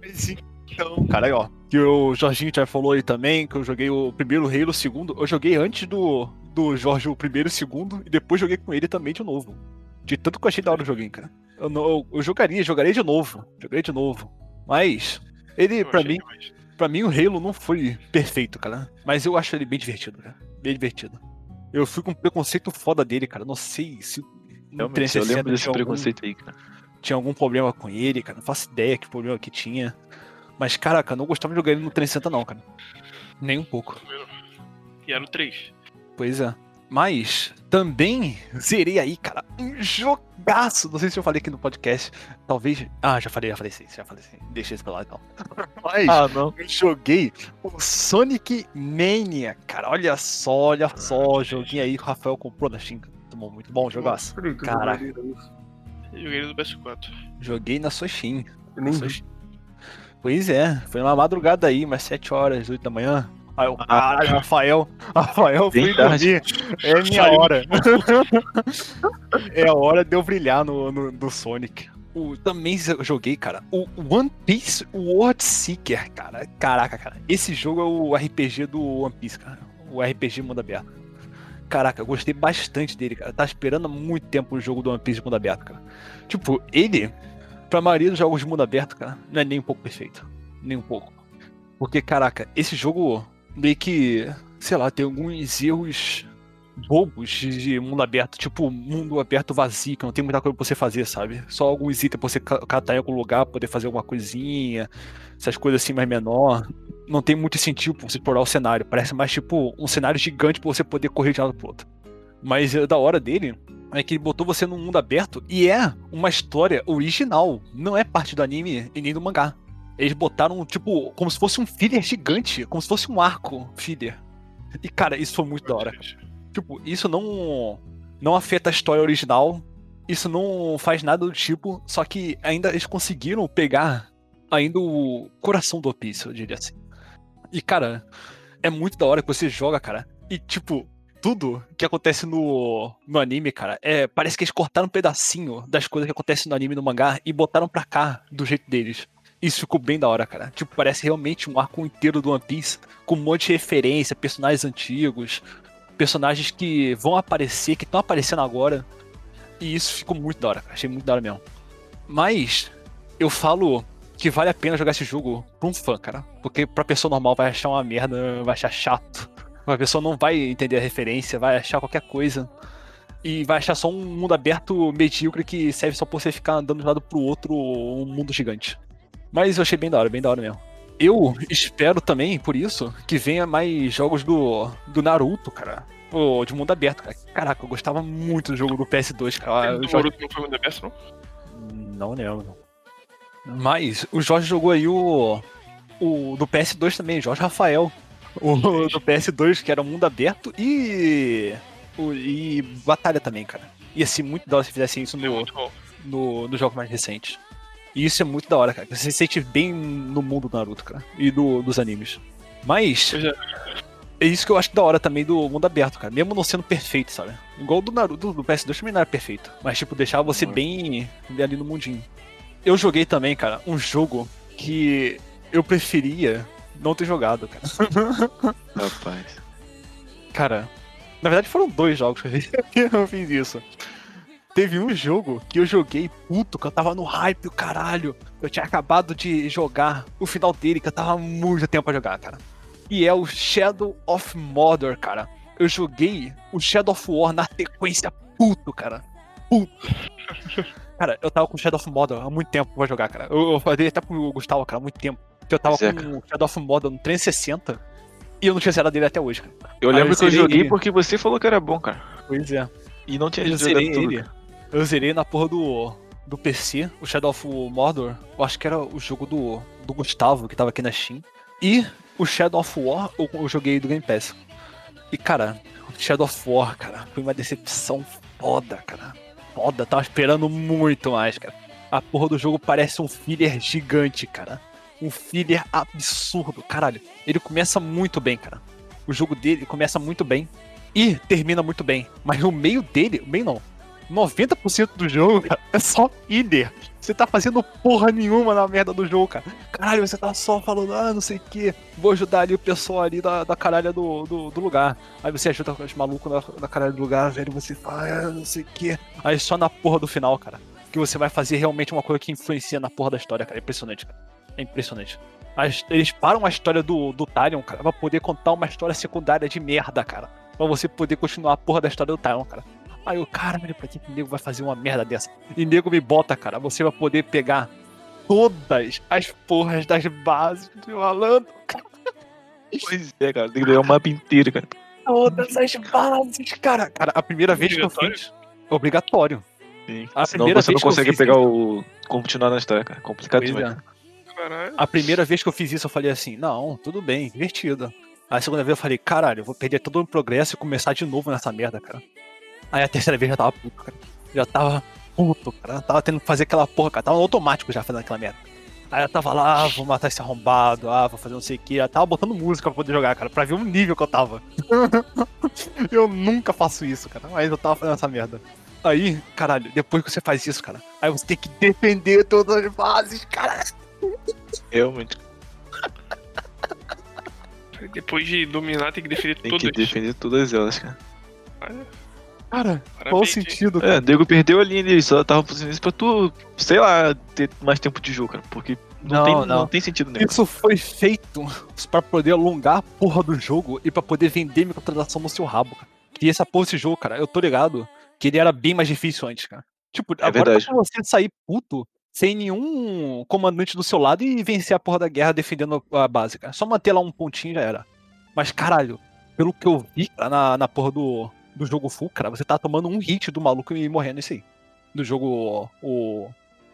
Mas Então, cara, aí, ó. Que o Jorginho já falou aí também, que eu joguei o primeiro Halo, o segundo. Eu joguei antes do, do Jorge o primeiro e o segundo, e depois joguei com ele também de novo. De tanto que eu achei da hora o joguinho, cara. Eu, não, eu, eu jogaria, jogaria de novo. Jogaria de novo. Mas, ele, achei mim. Pra mim o Halo não foi perfeito, cara. Mas eu acho ele bem divertido, cara. Bem divertido. Eu fui com um preconceito foda dele, cara. Não sei se no Realmente, eu 360 lembro desse tinha algum, preconceito aí, cara. tinha algum problema com ele, cara. Não faço ideia que problema que tinha. Mas, caraca, eu não gostava de jogar ele no 360 não, cara. Nem um pouco. E era o 3. Pois é. Mas também zerei aí, cara, um jogaço. Não sei se eu falei aqui no podcast. Talvez. Ah, já falei, já falei sim, já falei sim. Deixa isso pra lá então. Mas Ah, não. eu joguei o Sonic Mania, cara. Olha só, olha só. O joguinho aí que o Rafael comprou na Steam. Tomou muito bom, jogaço. Caraca. Eu joguei no PS4. Joguei na sua. Steam. Pois é, foi uma madrugada aí, umas 7 horas, 8 da manhã. Aí eu, caralho, Rafael, Rafael, fui dormir. É minha hora. é a hora de eu brilhar no, no, no Sonic. O, também joguei, cara, o One Piece World Seeker, cara. Caraca, cara. Esse jogo é o RPG do One Piece, cara. O RPG mundo aberto. Caraca, eu gostei bastante dele, cara. Tá esperando há muito tempo o jogo do One Piece de mundo aberto, cara. Tipo, ele, pra maioria dos jogos de mundo aberto, cara, não é nem um pouco perfeito. Nem um pouco. Porque, caraca, esse jogo meio que, sei lá, tem alguns erros bobos de mundo aberto, tipo mundo aberto vazio, que não tem muita coisa pra você fazer, sabe? Só alguns itens pra você ca- catar em algum lugar, poder fazer alguma coisinha, essas coisas assim mais menor. Não tem muito incentivo pra você explorar o cenário. Parece mais tipo um cenário gigante pra você poder correr de lado pro outro. Mas é da hora dele é que ele botou você num mundo aberto e é uma história original. Não é parte do anime e nem do mangá. Eles botaram, tipo, como se fosse um filler gigante, como se fosse um arco filler. E, cara, isso foi muito da hora. Tipo, isso não não afeta a história original. Isso não faz nada do tipo, só que ainda eles conseguiram pegar ainda o coração do Piece, eu diria assim. E cara, é muito da hora que você joga, cara. E tipo, tudo que acontece no, no anime, cara, é parece que eles cortaram um pedacinho das coisas que acontecem no anime no mangá e botaram pra cá do jeito deles. Isso ficou bem da hora, cara. Tipo, parece realmente um arco inteiro do One Piece, com um monte de referência, personagens antigos, personagens que vão aparecer, que estão aparecendo agora. E isso ficou muito da hora, cara. Achei muito da hora mesmo. Mas eu falo que vale a pena jogar esse jogo pra um fã, cara. Porque pra pessoa normal vai achar uma merda, vai achar chato. A pessoa não vai entender a referência, vai achar qualquer coisa. E vai achar só um mundo aberto medíocre que serve só pra você ficar andando de um lado pro outro, um mundo gigante. Mas eu achei bem da hora, bem da hora mesmo. Eu espero também, por isso, que venha mais jogos do, do Naruto, cara. Pô, de mundo aberto, cara. Caraca, eu gostava muito do jogo do PS2, cara. O Eu Boruto não foi mundo aberto, não? não lembro. Mas o Jorge jogou aí o. O do PS2 também, Jorge Rafael. O do PS2, que era mundo aberto e. o- e batalha também, cara. Ia ser muito da hora se fizessem isso no, no, no jogo mais recente. E isso é muito da hora, cara. Você se sente bem no mundo do Naruto, cara. E do, dos animes. Mas. É. É isso que eu acho da hora também do mundo aberto, cara. Mesmo não sendo perfeito, sabe? Igual do Naruto, do PS2 também não era perfeito. Mas, tipo, deixava você bem ali no mundinho. Eu joguei também, cara, um jogo que eu preferia não ter jogado, cara. Rapaz. Cara, na verdade foram dois jogos que eu fiz isso. Teve um jogo que eu joguei puto, que eu tava no hype do caralho. Eu tinha acabado de jogar o final dele, que eu tava muito tempo pra jogar, cara. E é o Shadow of Mordor, cara. Eu joguei o Shadow of War na sequência puto, cara. Puto. Cara, eu tava com o Shadow of Mordor há muito tempo pra jogar, cara. Eu, eu falei até pro Gustavo, cara, há muito tempo. Que eu tava com o Shadow of Mordor no 360 e eu não tinha zerado dele até hoje, cara. Eu lembro eu que eu joguei ele. porque você falou que era bom, cara. Pois é. E não tinha Eu tudo. Eu zerei na porra do, do PC, o Shadow of Mordor. Eu acho que era o jogo do, do Gustavo, que tava aqui na Steam. E o Shadow of War eu, eu joguei do Game Pass. E, cara, o Shadow of War, cara, foi uma decepção foda, cara. Foda, tava esperando muito mais, cara. A porra do jogo parece um filler gigante, cara. Um filler absurdo, caralho. Ele começa muito bem, cara. O jogo dele começa muito bem e termina muito bem. Mas no meio dele, bem não. 90% do jogo, cara, é só filler. Você tá fazendo porra nenhuma na merda do jogo, cara. Caralho, você tá só falando, ah, não sei o que. Vou ajudar ali o pessoal ali da, da caralha do, do, do lugar. Aí você ajuda os malucos da caralha do lugar, velho. Você fala, ah, não sei o que. Aí só na porra do final, cara. Que você vai fazer realmente uma coisa que influencia na porra da história, cara. É impressionante, cara. É impressionante. As- eles param a história do, do Tyrion, cara, pra poder contar uma história secundária de merda, cara. Pra você poder continuar a porra da história do Tyrion, cara. Aí o cara, velho, pra que que o nego vai fazer uma merda dessa? E nego me bota, cara, você vai poder pegar todas as porras das bases do malandro. Pois é, cara. Tem que ler o mapa inteiro, cara. Todas as bases, cara. Cara, a primeira vez que eu fiz. Obrigatório. Sim. A Senão primeira você não vez que eu consegue fiz pegar isso- o. continuar na história, cara. Complicado Pois demais. é. Caralho. A primeira vez que eu fiz isso, eu falei assim, não, tudo bem, divertido. Aí a segunda vez eu falei, caralho, eu vou perder todo o progresso e começar de novo nessa merda, cara. Aí a terceira vez já tava puto, cara. Já tava puto, cara. Tava tendo que fazer aquela porra, cara. Tava automático já fazendo aquela merda. Aí eu tava lá, ah, vou matar esse arrombado, ah, vou fazer não sei o que. Eu tava botando música pra poder jogar, cara, pra ver o nível que eu tava. eu nunca faço isso, cara, mas eu tava fazendo essa merda. Aí, caralho, depois que você faz isso, cara, aí você tem que defender todas as bases, cara. Realmente. Depois de dominar, tem que defender Tem todas. que defender todas elas, cara. Cara, qual o Parabéns, sentido, É, cara? o Diego perdeu a linha ali, só tava fazendo isso pra tu, sei lá, ter mais tempo de jogo, cara. Porque não, Não, tem, não. não. tem sentido nenhum. Isso foi feito pra poder alongar a porra do jogo e pra poder vender microtransação no seu rabo, cara. E essa porra desse jogo, cara, eu tô ligado que ele era bem mais difícil antes, cara. Tipo, agora verdade. dá pra você sair puto sem nenhum comandante do seu lado e vencer a porra da guerra defendendo a base, cara. Só manter lá um pontinho já era. Mas, caralho, pelo que eu vi cara, na, na porra do, do jogo full, cara, você tá tomando um hit do maluco e morrendo isso aí. Do jogo o,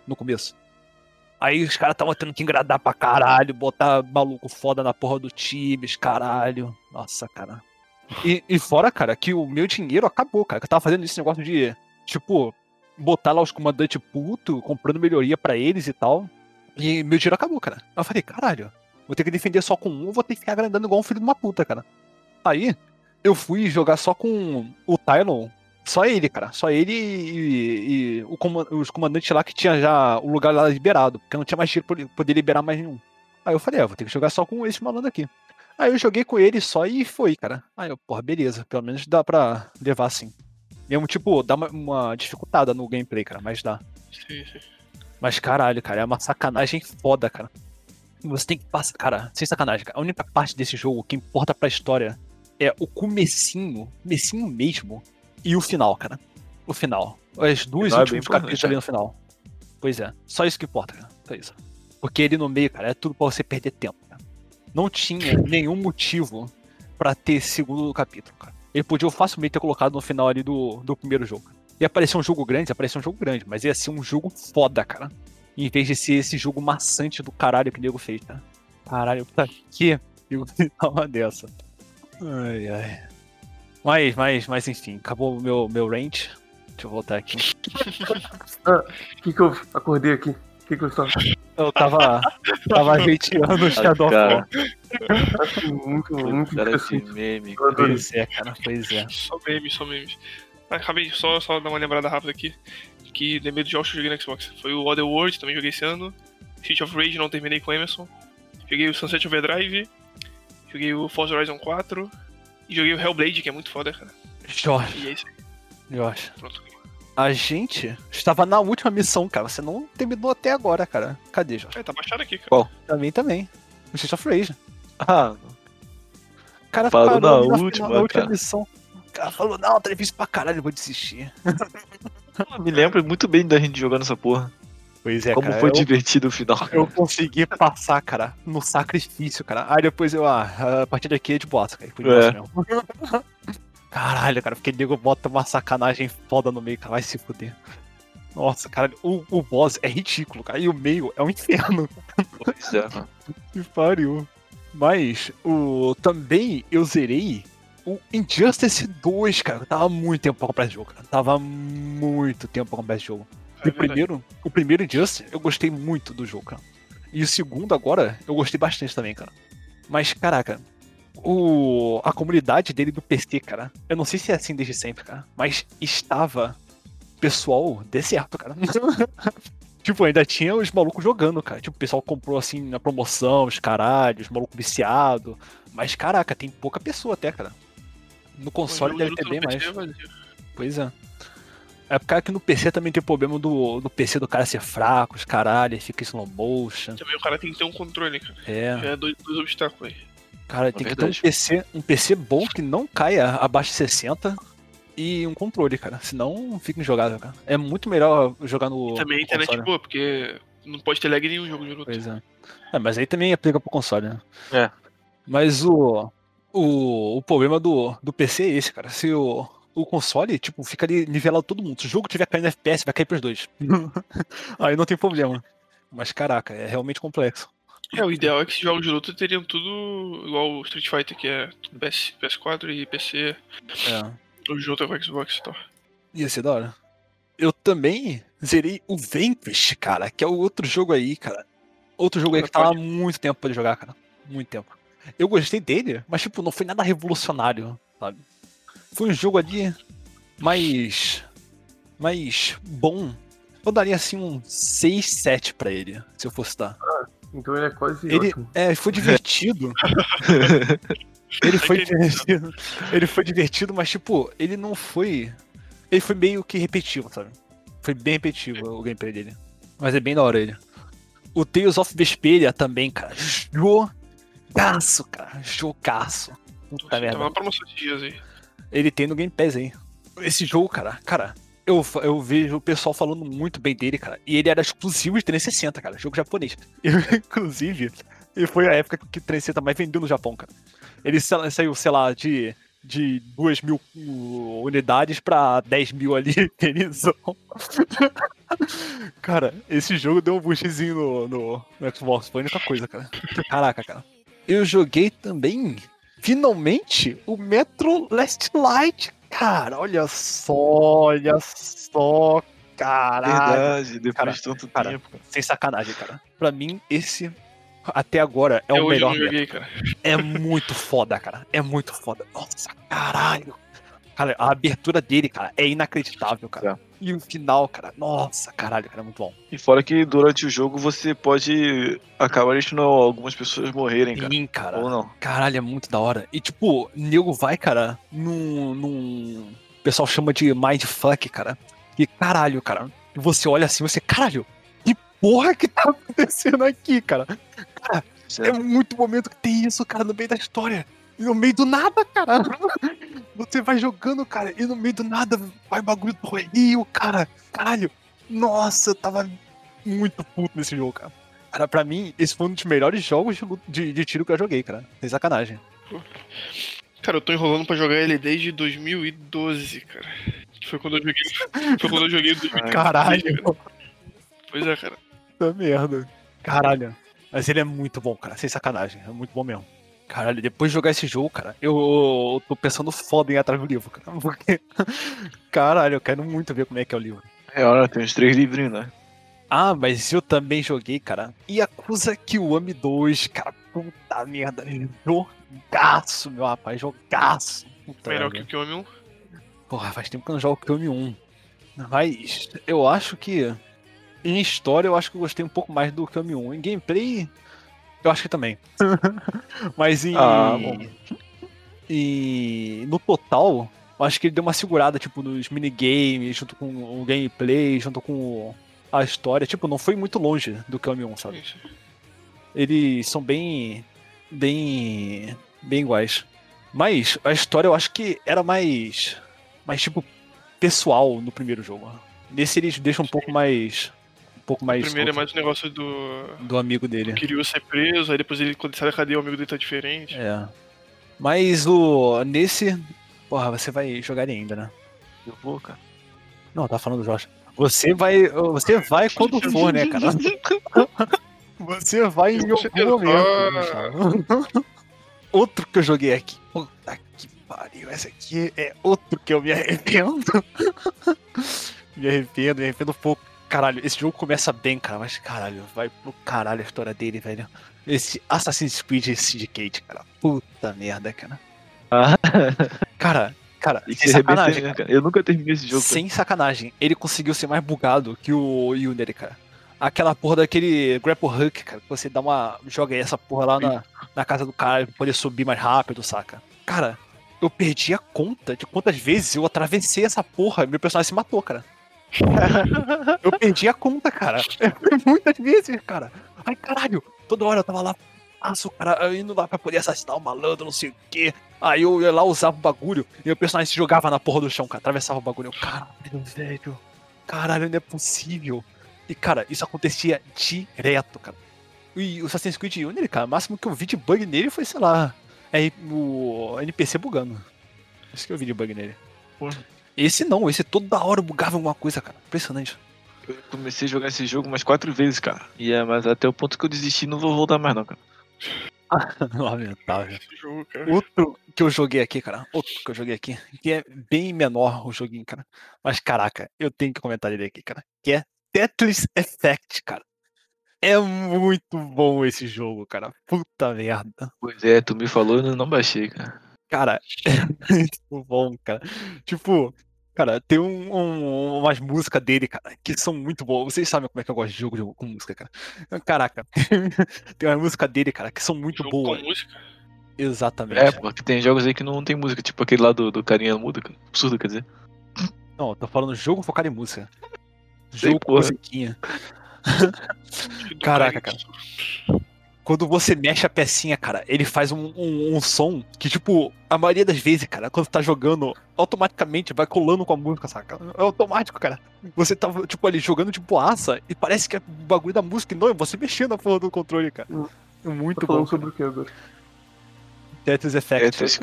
no começo. Aí os caras estavam tendo que engradar pra caralho, botar maluco foda na porra do Tibes, caralho. Nossa, cara. E, e fora, cara, que o meu dinheiro acabou, cara. Que eu tava fazendo esse negócio de, tipo, botar lá os comandantes puto, comprando melhoria pra eles e tal. E meu dinheiro acabou, cara. Eu falei, caralho, vou ter que defender só com um, vou ter que ficar agrandando igual um filho de uma puta, cara. Aí, eu fui jogar só com o Tylon. Só ele, cara. Só ele e, e o coma- os comandantes lá que tinha já o lugar lá liberado. Porque não tinha mais dinheiro pra poder liberar mais nenhum. Aí eu falei, é, vou ter que jogar só com esse malandro aqui. Aí eu joguei com ele só e foi, cara. Aí eu, porra, beleza. Pelo menos dá pra levar assim. Mesmo, tipo, dá uma, uma dificultada no gameplay, cara, mas dá. Sim, sim. Mas caralho, cara, é uma sacanagem foda, cara. Você tem que passar. Cara, sem sacanagem, cara. A única parte desse jogo que importa pra história é o comecinho, comecinho mesmo, e o final, cara. O final. As duas final é bem importante, capítulos ali no final. Pois é. Só isso que importa, cara. Só isso. Porque ele no meio, cara, é tudo pra você perder tempo, cara. Não tinha nenhum motivo pra ter segundo capítulo, cara. Ele podia facilmente ter colocado no final ali do, do primeiro jogo. Ia aparecer um jogo grande, ia aparecer um jogo grande, mas ia ser um jogo foda, cara. Em vez de ser esse jogo maçante do caralho que o nego fez, cara. Caralho, pra que dar uma dessa? Ai, ai. Mas, mas, mas enfim, acabou o meu, meu range. Deixa eu voltar aqui. O que que eu acordei aqui? O que que eu estava? Eu tava, tava hateando o Shadow of cara. War. Acho muito, muito Cara de meme. Pois é, cara, pois é. Só memes, só memes. Ah, Acabei de só, só dar uma lembrada rápida aqui. Que lembrei dos jogos que eu joguei no Xbox. Foi o Otherworld, também joguei esse ano. City of Rage, não terminei com o Emerson. Joguei o Sunset Overdrive. Joguei o Forza Horizon 4. E joguei o Hellblade, que é muito foda, cara. Jorge, E é isso aí. Jorge. Pronto. A gente estava na última missão, cara. Você não terminou até agora, cara. Cadê, Jorge? É, tá baixado aqui, cara. Também, também. O Street of Rage. Ah, O cara Parou na ali última, na última cara. missão. O cara falou, não, tá difícil pra caralho, eu vou desistir. me lembro muito bem da gente jogando essa porra. Pois é, Como cara. foi eu, divertido o final. eu consegui passar, cara, no sacrifício, cara. Aí depois eu, ah, a partir daqui é de bosta, cara. Foi de É. mesmo. Caralho, cara, porque nego bota uma sacanagem foda no meio, cara. Vai se fuder. Nossa, cara, o, o boss é ridículo, cara. E o meio é um inferno. Pois é, mano. Que pariu. Mas o também eu zerei o Injustice 2, cara. Eu tava muito tempo pra comprar esse jogo, cara. Tava muito tempo pra comprar esse jogo. É o primeiro, o primeiro Injustice, eu gostei muito do jogo, cara. E o segundo agora, eu gostei bastante também, cara. Mas, caraca, o, a comunidade dele do PC, cara, eu não sei se é assim desde sempre, cara, mas estava pessoal deserto, cara. tipo, ainda tinha os malucos jogando, cara. Tipo, o pessoal comprou assim na promoção, os caralhos, os malucos viciados. Mas, caraca, tem pouca pessoa até, cara. No console deve ter bem mais. é vazio. Pois é. É porque que no PC também tem problema do, do PC do cara ser fraco, os caralho, fica em slow motion. Também o cara tem que ter um controle, cara. É, é dois, dois obstáculos aí. cara, tem que ter um verdade. PC, um PC bom que não caia abaixo de 60 e um controle, cara. Senão fica injogável, cara. É muito melhor jogar no. Também a internet console. boa, porque não pode ter lag em nenhum jogo de luta. Pois é. É, mas aí também aplica pro console, né? É. Mas o. O, o problema do, do PC é esse, cara. Se o, o console, tipo, fica ali nivelado todo mundo. Se o jogo tiver caindo FPS, vai cair pros dois. aí não tem problema. Mas caraca, é realmente complexo. É, o ideal é que esses jogos de luta teriam tudo igual o Street Fighter, que é PS, PS4 e PC, É. o junto com o Xbox e tal. Ia ser da hora. Eu também zerei o Vanquish, cara, que é o outro jogo aí, cara. Outro jogo aí que tava há muito tempo pra ele jogar, cara. Muito tempo. Eu gostei dele, mas tipo, não foi nada revolucionário, sabe? Foi um jogo ali mais. mais bom. Eu daria assim um 6, 7 pra ele, se eu fosse dar. Então ele é quase Ele, ótimo. é, foi divertido. ele foi divertido. Ele foi divertido, mas tipo, ele não foi. Ele foi meio que repetitivo, sabe? Foi bem repetitivo o gameplay dele. Mas é bem da hora ele. O Tales of Vesperia também, cara. Jogaço, cara. Jogaço. Puta Tava merda. na promoção esses dias aí. Ele tem no Game Pass aí. Esse jogo, cara, cara, eu, eu vejo o pessoal falando muito bem dele, cara. E ele era exclusivo de 360, cara. Jogo japonês. Eu, inclusive, e foi a época que o 360 mais vendeu no Japão, cara. Ele sa- saiu, sei lá, de, de 2 mil uh, unidades pra 10 mil ali, felizão. cara, esse jogo deu um boostzinho no, no, no Xbox. Foi a única coisa, cara. Caraca, cara. Eu joguei também, finalmente, o Metro Last Light. Cara, olha só, olha só, caralho. Verdade, depois cara, de tanto cara. tempo. Sem sacanagem, cara. Pra mim, esse, até agora, é Até o eu melhor joguei. É muito foda, cara. É muito foda. Nossa, caralho. Cara, a abertura dele, cara, é inacreditável, cara. E o final, cara, nossa, caralho, cara, é muito bom. E fora que durante o jogo você pode acabar deixando algumas pessoas morrerem, cara. Sim, cara. Ou não. Caralho, é muito da hora. E tipo, nego vai, cara, num. num... O pessoal chama de mindfuck, cara. E caralho, cara. E você olha assim, você, caralho, que porra que tá acontecendo aqui, cara? É Certo? muito momento que tem isso, cara, no meio da história. E no meio do nada, cara. Você vai jogando, cara, e no meio do nada vai bagulho do Rio, cara. Caralho. Nossa, eu tava muito puto nesse jogo, cara. Cara, pra mim, esse foi um dos melhores jogos de, de, tiro que eu joguei, cara. Sem sacanagem. Cara, eu tô enrolando pra jogar ele desde 2012, cara. Foi quando eu joguei. Foi quando eu joguei em 2013, Caralho. Pois é, cara. Puta merda. Caralho. Mas ele é muito bom, cara. Sem sacanagem. É muito bom mesmo. Caralho, depois de jogar esse jogo, cara, eu, eu tô pensando foda em ir atrás do livro, cara. Porque. Caralho, eu quero muito ver como é que é o livro. É hora, tem uns três livrinhos, né? Ah, mas eu também joguei, cara. Yakuza Kiwami 2, cara. Puta merda. Jogaço, meu rapaz. Jogaço. Puta Melhor merda. que o Kiwami 1. Porra, faz tempo que eu não jogo Kiwami 1. Mas eu acho que. Em história, eu acho que eu gostei um pouco mais do Kiwami 1. Em gameplay, eu acho que também. Mas em. Ah. E no total, eu acho que ele deu uma segurada, tipo, nos minigames, junto com o gameplay, junto com a história. Tipo, não foi muito longe do Kiwami 1, sabe? Eles são bem bem bem iguais. Mas a história eu acho que era mais mais tipo pessoal no primeiro jogo. Nesse eles deixam um pouco mais pouco mais Primeiro é mais o negócio do. do amigo dele. do Kiryu ser preso, aí depois ele, quando ele sai da cadeia, o amigo dele tá diferente. É. Mas o nesse, porra, você vai jogar ele ainda, né? Eu vou, cara. Não, tá falando do Josh. Você vai, você vai quando for, né, cara? Você vai em algum momento. Ah. Outro que eu joguei aqui. Puta que pariu. Esse aqui é outro que eu me arrependo. me arrependo, me arrependo um pouco. Caralho, esse jogo começa bem, cara, mas caralho, vai pro caralho a história dele, velho. Esse Assassin's Creed Syndicate, cara. Puta merda, cara. Ah. Cara, cara, E sem sacanagem, né, cara. cara? Eu nunca terminei esse jogo. Sem sacanagem, ele conseguiu ser mais bugado que o Yuneri, cara. Aquela porra daquele grapple hook, cara, que você dá uma. joga essa porra lá na, na casa do cara pra poder subir mais rápido, saca? Cara, eu perdi a conta de quantas vezes eu atravessei essa porra e meu personagem se matou, cara. eu perdi a conta, cara. Muitas vezes, cara. Ai, caralho, toda hora eu tava lá, passo, cara, indo lá pra poder assassinar o malandro, não sei o quê. Aí eu ia lá, usava o bagulho, e o personagem se jogava na porra do chão, cara, atravessava o bagulho. Caralho, velho, caralho, não é possível. E, cara, isso acontecia direto, cara. E o Assassin's Creed Unity, cara, o máximo que eu vi de bug nele foi, sei lá, é o NPC bugando. Isso que eu vi de bug nele. Porra. Esse não, esse toda hora bugava alguma coisa, cara. Impressionante. Eu comecei a jogar esse jogo umas quatro vezes, cara. E é, mas até o ponto que eu desisti, não vou voltar mais não, cara. Lamentável. Esse jogo, cara. Outro que eu joguei aqui, cara. Outro que eu joguei aqui. Que é bem menor o joguinho, cara. Mas caraca, eu tenho que comentar ele aqui, cara. Que é Tetris Effect, cara. É muito bom esse jogo, cara. Puta merda. Pois é, tu me falou e eu não baixei, cara. Cara, é muito bom, cara. Tipo, cara, tem um, um- umas músicas dele, cara, que são muito boas. Vocês sabem como é que eu gosto de jogo de- com música, cara. Caraca, tem uma música dele, cara, que são muito Jogo boas. com música. Exatamente. É, porque tem jogos aí que não tem música, tipo aquele lá do, do carinha muda, cara. Absurdo, quer dizer. Não, eu tô falando jogo focado em música. Sei, Jogo com musiquinha. Caraca, cara. Quando você mexe a pecinha, cara, ele faz um, um, um som que, tipo, a maioria das vezes, cara, quando tá jogando, automaticamente vai colando com a música, saca? É automático, cara. Você tá, tipo, ali jogando de boaça e parece que é o bagulho da música e não, é você mexendo a porra do controle, cara. Hum. É muito Tá bom. falando sobre o que agora? Tetris Effect. Tetris.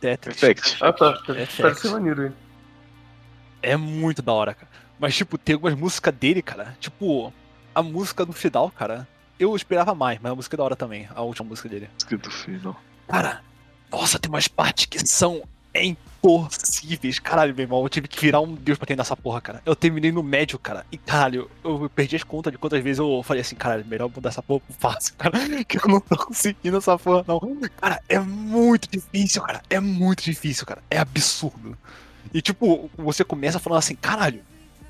Tetris. Effect. Ah, tá. FX. Parece maneiro aí. É muito da hora, cara. Mas, tipo, tem algumas músicas dele, cara. Tipo, a música do final, cara. Eu esperava mais, mas a música é da hora também. A última música dele. Escrito final. Cara, nossa, tem umas partes que são impossíveis. Caralho, meu irmão, eu tive que virar um deus pra terminar essa porra, cara. Eu terminei no médio, cara. E caralho, eu perdi as contas de quantas vezes eu falei assim, caralho, melhor mudar essa porra pro fácil, cara. Que eu não tô conseguindo essa porra, não. Cara, é muito difícil, cara. É muito difícil, cara. É absurdo. E tipo, você começa falando assim, caralho.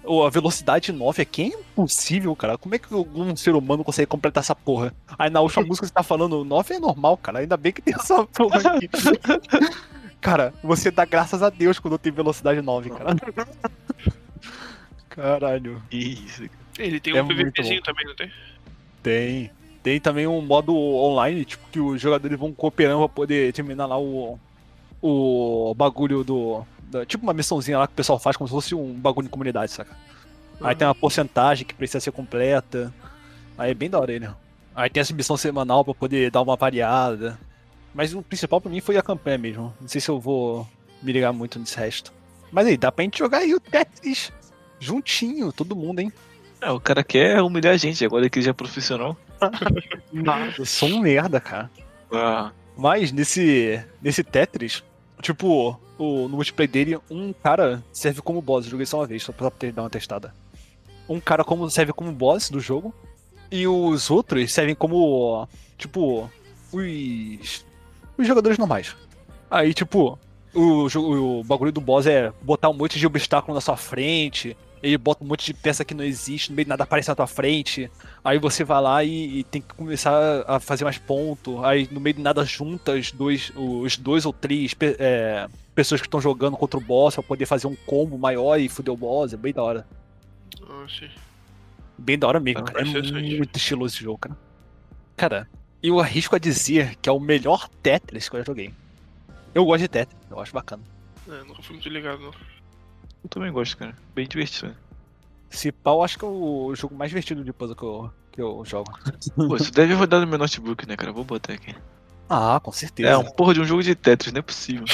A velocidade 9 aqui é impossível, cara. Como é que algum ser humano consegue completar essa porra? Aí na última música você tá falando 9 é normal, cara. Ainda bem que tem essa porra aqui. Cara, você dá graças a Deus quando tem velocidade 9, cara. Caralho. Isso. Ele tem É um PVPzinho também, não tem? Tem. Tem também um modo online, tipo, que os jogadores vão cooperando pra poder terminar lá o. O bagulho do. Tipo uma missãozinha lá que o pessoal faz como se fosse um bagulho de comunidade, saca? Aí tem uma porcentagem que precisa ser completa. Aí é bem da hora ele. Aí tem essa missão semanal pra poder dar uma variada. Mas o principal pra mim foi a campanha mesmo. Não sei se eu vou me ligar muito nesse resto. Mas aí, dá pra gente jogar aí o Tetris juntinho, todo mundo, hein? É, o cara quer humilhar a gente, agora que ele já é profissional. Nada. Eu sou um merda, cara. Ah, Mas nesse, nesse Tetris, tipo, o, no multiplayer dele, um cara serve como boss. Eu joguei só uma vez, só pra ter, dar uma testada. Um cara como, serve como boss do jogo. E os outros servem como, tipo, os, os jogadores normais. Aí, tipo, o, jo- o bagulho do boss é botar um monte de obstáculo na sua frente. Ele bota um monte de peça que não existe, no meio de nada aparece na tua frente. Aí você vai lá e, e tem que começar a fazer mais ponto. Aí no meio de nada junta os dois, os dois ou três é, pessoas que estão jogando contra o boss pra poder fazer um combo maior e fuder o boss. É bem da hora. Sim. Bem da hora mesmo, Ah, cara. É muito estiloso esse jogo, cara. Cara, eu arrisco a dizer que é o melhor Tetris que eu já joguei. Eu gosto de Tetris, eu acho bacana. É, nunca fui muito ligado, não. Eu também gosto, cara. Bem divertido. Se pau, acho que é o jogo mais divertido de puzzle que eu, que eu jogo. Pô, isso deve rodar no meu notebook, né, cara? Vou botar aqui. Ah, com certeza. É um porra de um jogo de Tetris, não é possível.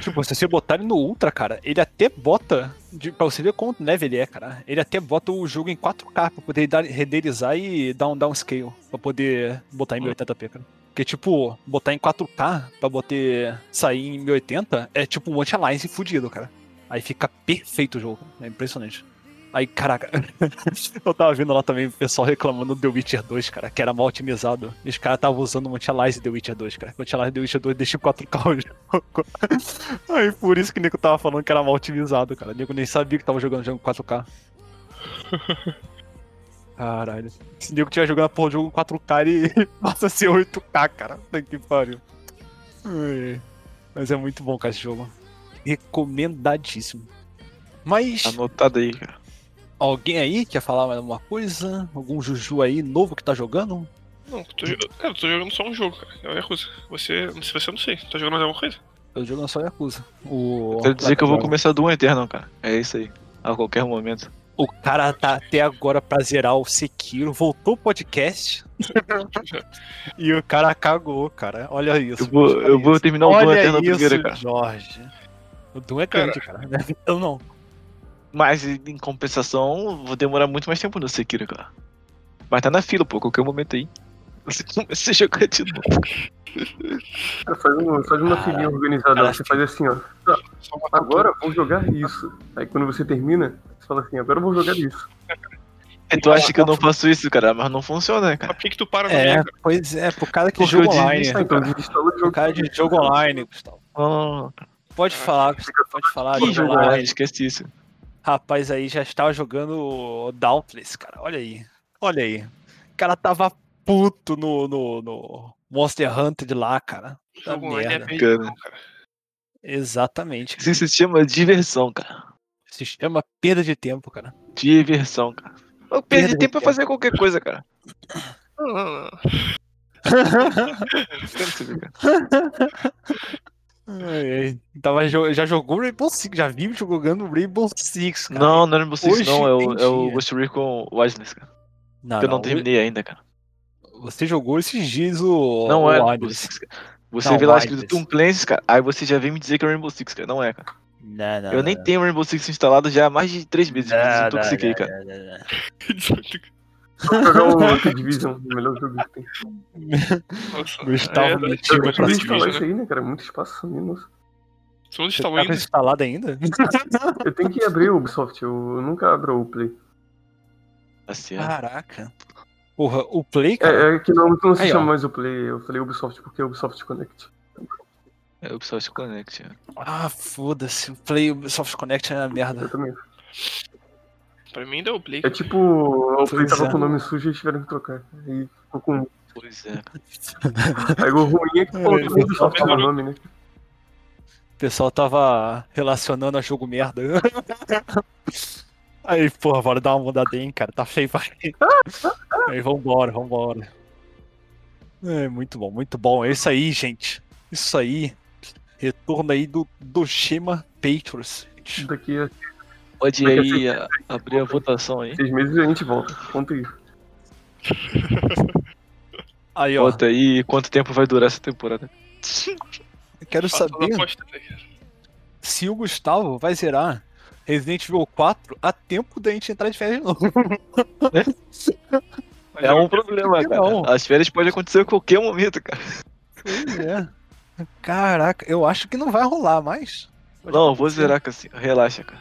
Tipo, se você botar ele no Ultra, cara, ele até bota. De, pra você ver quanto leve ele é, cara. Ele até bota o jogo em 4K pra poder dar, renderizar e dar um downscale. Pra poder botar em 1080p, cara. Porque, tipo, botar em 4K pra botar sair em 1080 é tipo um anti-aliasing fudido, cara. Aí fica perfeito o jogo. É impressionante. Aí, caraca, eu tava vendo lá também o pessoal reclamando do The Witcher 2, cara, que era mal otimizado. E os caras estavam usando o anti-aliasing The Witcher 2, cara. O anti-aliasing The Witcher 2 deixa em 4K o jogo. Aí por isso que o Nico tava falando que era mal otimizado, cara. O Nico nem sabia que tava jogando jogo em 4K. Caralho. Se o Nico tiver jogando a porra do jogo em 4K, ele passa a ser 8K, cara. Que pariu. Mas é muito bom, cara, esse jogo. Recomendadíssimo. Mas, Anotado aí, cara. alguém aí quer falar mais alguma coisa? Algum Juju aí novo que tá jogando? Não, eu tô, cara, eu tô jogando só um jogo, cara. É o Yakuza. Você, se você eu não sei, tá jogando mais alguma coisa? Eu jogando só Yakuza. O... Quero dizer que eu vou começar do Eternal, cara. É isso aí. A qualquer momento. O cara tá até agora pra zerar o Sekiro, voltou o podcast e o cara cagou, cara. Olha isso. Eu vou, eu vou terminar o Doom Olha Eternal isso, primeiro, cara. Jorge. O Doom é grande, cara. Não é então não. Mas em compensação, vou demorar muito mais tempo no Sekiro, cara. Mas tá na fila, pô, qualquer momento aí. Você começa a jogar de novo. Cara, Faz, um, faz uma Cara, filinha organizada. cara, Você faz assim, ó. Tá, agora vou jogar isso. Aí quando você termina, você fala assim, agora eu vou jogar isso. É, tu acha que eu não faço isso, cara, mas não funciona, né, cara. por que, que tu para no É, meio, cara? pois é, pro cara que Porque joga eu desisto, online. Então o jogo. cara de jogo online, Gustavo. Ah, Pode falar, pode falar. que jogo online, esquece isso. Rapaz, aí já estava jogando Dauntless, cara. Olha aí. Olha aí. O cara tava puto no, no, no Monster Hunter de lá, cara. Puta Jogo é merda. perdido, cara. Exatamente. Isso se chama diversão, cara. Se chama perda de tempo, cara. Diversão, cara. Eu Perda perdi de tempo pra fazer qualquer coisa, cara. Não, não, não. Tava, já jogou Rainbow Six, já vi jogando Rainbow Six, cara. Não, não é Rainbow Six, Hoje não. É o, é o. Ghost Recon Wildlands, cara. não, Que eu não não, terminei ainda, cara. Você jogou esses dias o. Não o é Rainbow. Six, cara. Você Não, vê lá escrito Tom Clancy, cara. Aí você já vem me dizer que é Rainbow Six, cara. Não é, cara. Não, não, Eu nem não. tenho Rainbow Six instalado já há mais de três meses. Me Não, desintoxiquei, não, cara. não, não, não. Vou jogar o The Division, o melhor jogo que tem. Nossa, Gustavo é, mentiu Eu tive instalar isso aí, né, cara? Muito espaço, né? nossa. Você Você está tá ainda? instalado ainda? Eu tenho que abrir o Ubisoft, eu nunca abro o Play. É. Caraca. Porra, o Play, cara. É, é que não, não se Aí, ó. chama mais o Play, eu falei Ubisoft porque é Ubisoft Connect. É o Ubisoft Connect. é. Ah, foda-se. O Play Ubisoft Connect é uma Eu merda. também. Pra mim ainda é o Play. É tipo, o Play tava é. com o nome sujo e tiveram que trocar. Aí ficou com. Pois é. Aí o ruim é que É, falou tudo Ubisoft no melhorou. nome, né? O pessoal tava relacionando a jogo merda. Aí, porra, bora dar uma mudadinha, hein, cara. Tá feio, vai. Aí, vambora, vambora. É, muito bom, muito bom. É isso aí, gente. Isso aí. Retorno aí do, do Shima Patriots. gente. Daqui a Pode aí a- abrir a votação aí. seis meses a gente volta. Conta aí. Aí, ó. Bota aí quanto tempo vai durar essa temporada. Eu quero saber se o Gustavo vai zerar Resident Evil 4 a tempo da gente entrar de férias de novo. É eu- um problema, cara. Não. As férias podem acontecer a qualquer momento, cara. Pois é. Caraca, eu acho que não vai rolar mais. Não, eu vou zerar, assim. Relaxa, cara.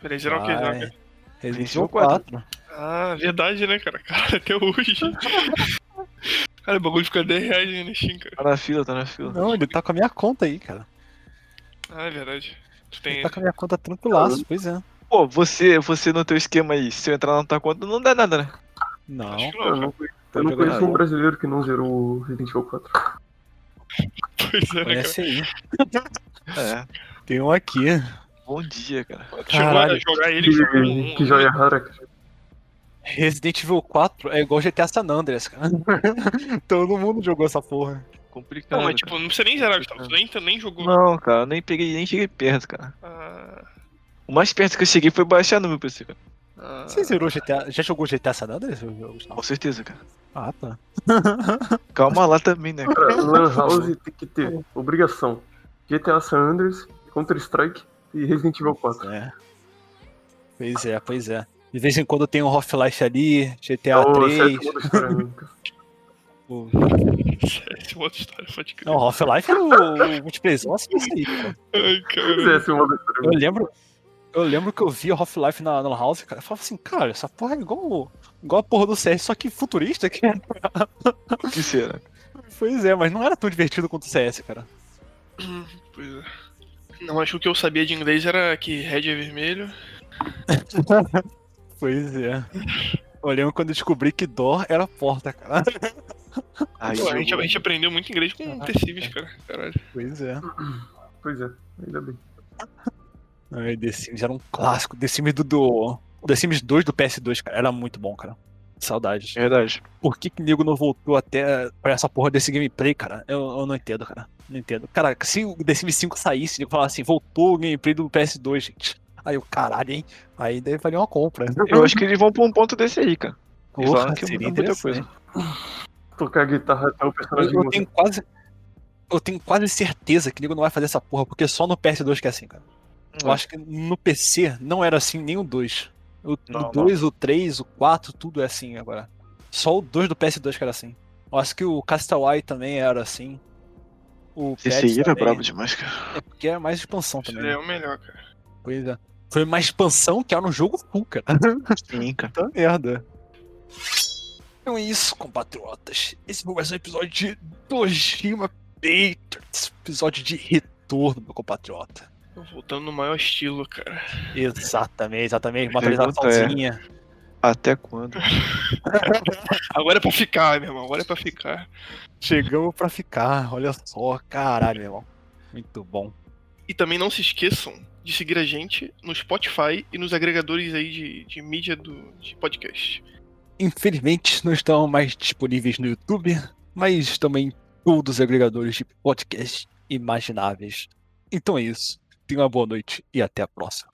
Peraí, geral o que? Vai. Geral? Resident Resident Evil Evil 4. 4. Ah, verdade, né, cara? Cara, até hoje. cara, o bagulho fica 10 reais aí na Steam, cara. Tá na fila, tá na fila. Não, ele tá com a minha conta aí, cara. Ah, é verdade. Tu Ele tem. tá com a minha conta tranquilaço, pois é. Pô, você, você no teu esquema aí, se eu entrar na tua conta, não dá nada, né? Não. Acho que Eu não, não, cara. eu não conheço um brasileiro que não zerou o Resident Evil 4. Pois é, né, cara? Conhece aí. É. Tem um aqui. Bom dia, cara. Chegou a jogar ele Que, um. que joia rara, cara. Resident Evil 4 é igual GTA San Andreas, cara. Todo mundo jogou essa porra. Complicado. Não, mas tipo, não precisa nem zerar, Gustavo. Tu nem, nem jogou. Não, cara, eu nem peguei, nem cheguei perto, cara. Ah, O mais perto que eu cheguei foi baixar no meu PC, cara. ah, Você zerou GTA? Já jogou GTA San Andreas? Gustavo? Com certeza, cara. Ah, tá. Calma lá também, né, cara. Cara, Lan House tem que ter obrigação. GTA San Andreas, Counter-Strike e Resident Evil 4. É. Pois é, pois é. De vez em quando tem um Half-Life ali, GTA É o 3. sétimo modo história, né, o- Essa é história, crer. Não, Half-Life era o, o multiplayer. Nossa, isso aí, cara. Ai, cara. Sétimo modo história. Eu lembro. Eu lembro que eu via Half-Life na, na House, cara. Eu falava assim, cara, essa porra é igual, igual a porra do CS, só que futurista. Que... O que será? Pois é, mas não era tão divertido quanto o CS, cara. Pois é. Não, acho que o que eu sabia de inglês era que red é vermelho. Pois é. Lembro quando eu descobri que Door era porta, cara. Aí, Pô, a, gente, a gente aprendeu muito inglês com Ah, The Sims, cara. Caralho. Pois é. Pois é, ainda bem. Ai, The Sims era um clássico. The Sims do, do. The Sims 2 do PS2, cara. Era muito bom, cara. Saudades. Verdade. Por que que o nego não voltou até pra essa porra desse gameplay, cara? Eu, eu não entendo, cara. Não entendo. Cara, se o The Sims 5 saísse, eu falar assim, voltou o gameplay do PS2, gente. Aí o caralho, hein? Aí daí valia uma compra. Eu acho que eles vão pra um ponto desse aí, cara. Porra, que seria muita coisa. Tocar guitarra até o personagem Eu, eu tenho quase. Eu tenho quase certeza que o nego não vai fazer essa porra, porque só no PS2 que é assim, cara. Eu acho que no PC não era assim nem o 2. O, Não, o 2, o 3, o 4, tudo é assim agora. Só o 2 do PS2 que era assim. Eu acho que o Castleway também era assim. O Esse aí era também. brabo demais, cara. É porque é mais expansão também. né? é o melhor, cara. Pois é. Foi uma expansão que era no jogo full, cara. Sim, cara. Puta merda. Então é isso, compatriotas. Esse foi mais um episódio de Dojima Patriots. Episódio de retorno, meu compatriota. Voltando no maior estilo, cara. Exatamente, exatamente. Uma atualizaçãozinha. Até quando? Agora é pra ficar, meu irmão. Agora é pra ficar. Chegamos pra ficar, olha só. Caralho, meu irmão. Muito bom. E também não se esqueçam de seguir a gente no Spotify e nos agregadores aí de, de mídia do, de podcast. infelizmente não estão mais disponíveis no YouTube, mas também em todos os agregadores de podcast imagináveis. Então é isso. Tenha uma boa noite e até a próxima.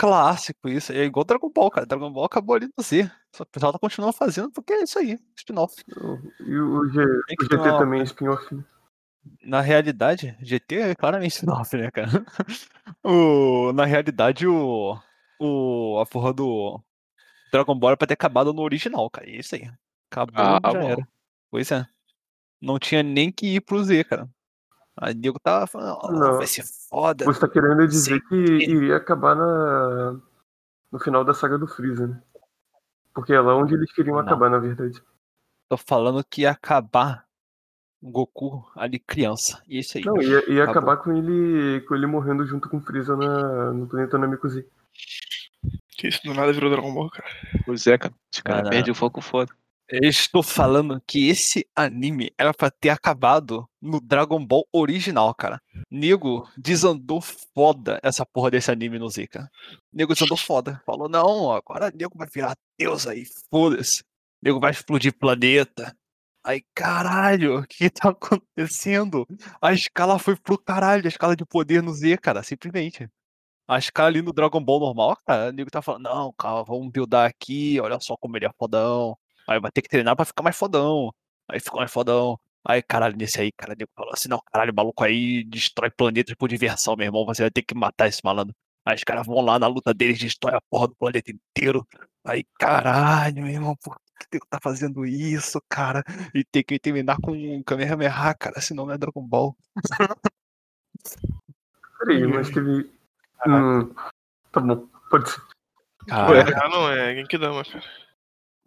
Clássico isso. É igual Dragon Ball, cara. Dragon Ball acabou ali no Z. Só que o pessoal tá continuando fazendo porque é isso aí. Spin-off. E o, G, o GT uma- também é spin-off. né? Na realidade, GT é claramente spin-off, né, cara? O, na realidade, o, o, a porra do Dragon Ball era pra ter acabado no original, cara. É isso aí. Acabou, Ah, já bom. era. Pois é. Não tinha nem que ir pro Z, cara. Aí o Diego tava falando, "Ó, Não. vai ser foda. Você tá querendo dizer que iria acabar na, no final da saga do Freeza, né? Porque é lá onde eles queriam Não. acabar, na verdade. Tô falando que ia acabar o Goku ali criança. E é isso aí. Não, ia, ia acabar com ele, com ele morrendo junto com o Freeza na, no planeta Namekusei. Que isso do nada virou Dragon Ball, cara. Pois é, cara. Os caras Cara. perdem o foco foda. Eu estou falando que esse anime era pra ter acabado no Dragon Ball original, cara. Nego desandou foda essa porra desse anime no Z, cara. Nego desandou foda. Falou, não, agora nego vai virar Deus aí, foda-se. Nego vai explodir planeta. Aí, caralho, o que tá acontecendo? A escala foi pro caralho, a escala de poder no Z, cara, simplesmente. A escala ali no Dragon Ball normal, cara, o nego tá falando, não, calma, vamos buildar aqui, olha só como ele é fodão. Aí vai ter que treinar pra ficar mais fodão. Aí ficou mais fodão. Aí, caralho, nesse aí, cara, nego falou assim, não, caralho, o maluco aí destrói planetas por diversão, meu irmão, você vai ter que matar esse malandro. Aí os caras vão lá na luta deles, destrói a porra do planeta inteiro. Aí, caralho, meu irmão, por que o nego tá fazendo isso, cara? E tem que terminar com um Kamehameha, cara, senão não é Dragon Ball. Peraí, mas teve. Hum, tá bom, pode ser. Ah, não é. Quem que dama, cara.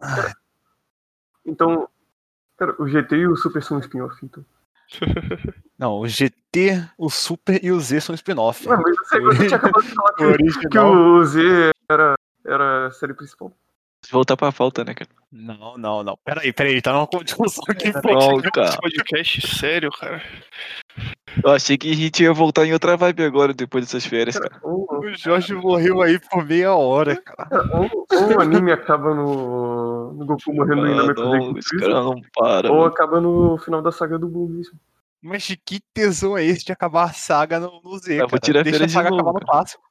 Ai, Então. Cara, o GT e o Super são um spin-off, então. Não, o GT, o Super e o Z são spin-off. Ué, mas você, você tinha acabado de falar O que, que o Z era, era a série principal. Voltar pra falta, né, cara? Não, não, não. Peraí, peraí, tá numa discussão aqui. Não, Esse cara. podcast sério, cara. Eu achei que a gente ia voltar em outra vibe agora, depois dessas férias, cara. O Jorge morreu aí por meia hora, cara. cara, ou, ou o anime acaba no, no Goku morrendo Ah, não, esse Freeza, cara não para. ou mano. acaba no final da saga do Boom mesmo. Mas de que tesão é esse de acabar a saga no, no Z, Eu vou cara? tirar Deixa a saga novo, acabar no clássico.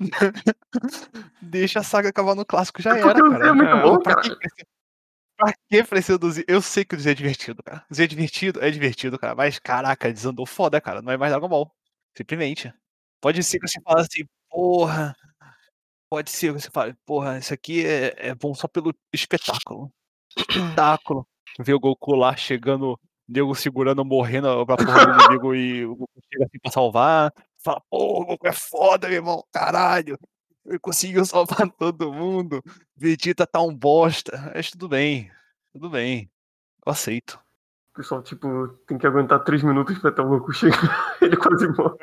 Deixa a saga acabar no clássico, já É era, Z cara. é muito bom, pra cara. que precisa- Pra que do Z? Eu sei que o Z é divertido, cara. Z é divertido, é divertido, cara. Mas, caraca, desandou foda, cara. Não é mais Dragon Ball. Simplesmente. Pode ser que você fale assim, porra. Pode ser que você fale, porra, isso aqui é, é bom só pelo espetáculo. Espetáculo. Ver o Goku lá chegando, nego segurando, morrendo pra porra do inimigo e o Goku chega assim pra salvar. Fala, pô, o Goku é foda, meu irmão, caralho. Ele conseguiu salvar todo mundo. Vegeta tá um bosta. Mas tudo bem, tudo bem. Eu aceito. O pessoal, tipo, tem que aguentar três minutos pra até o Goku chegar. Ele quase morre.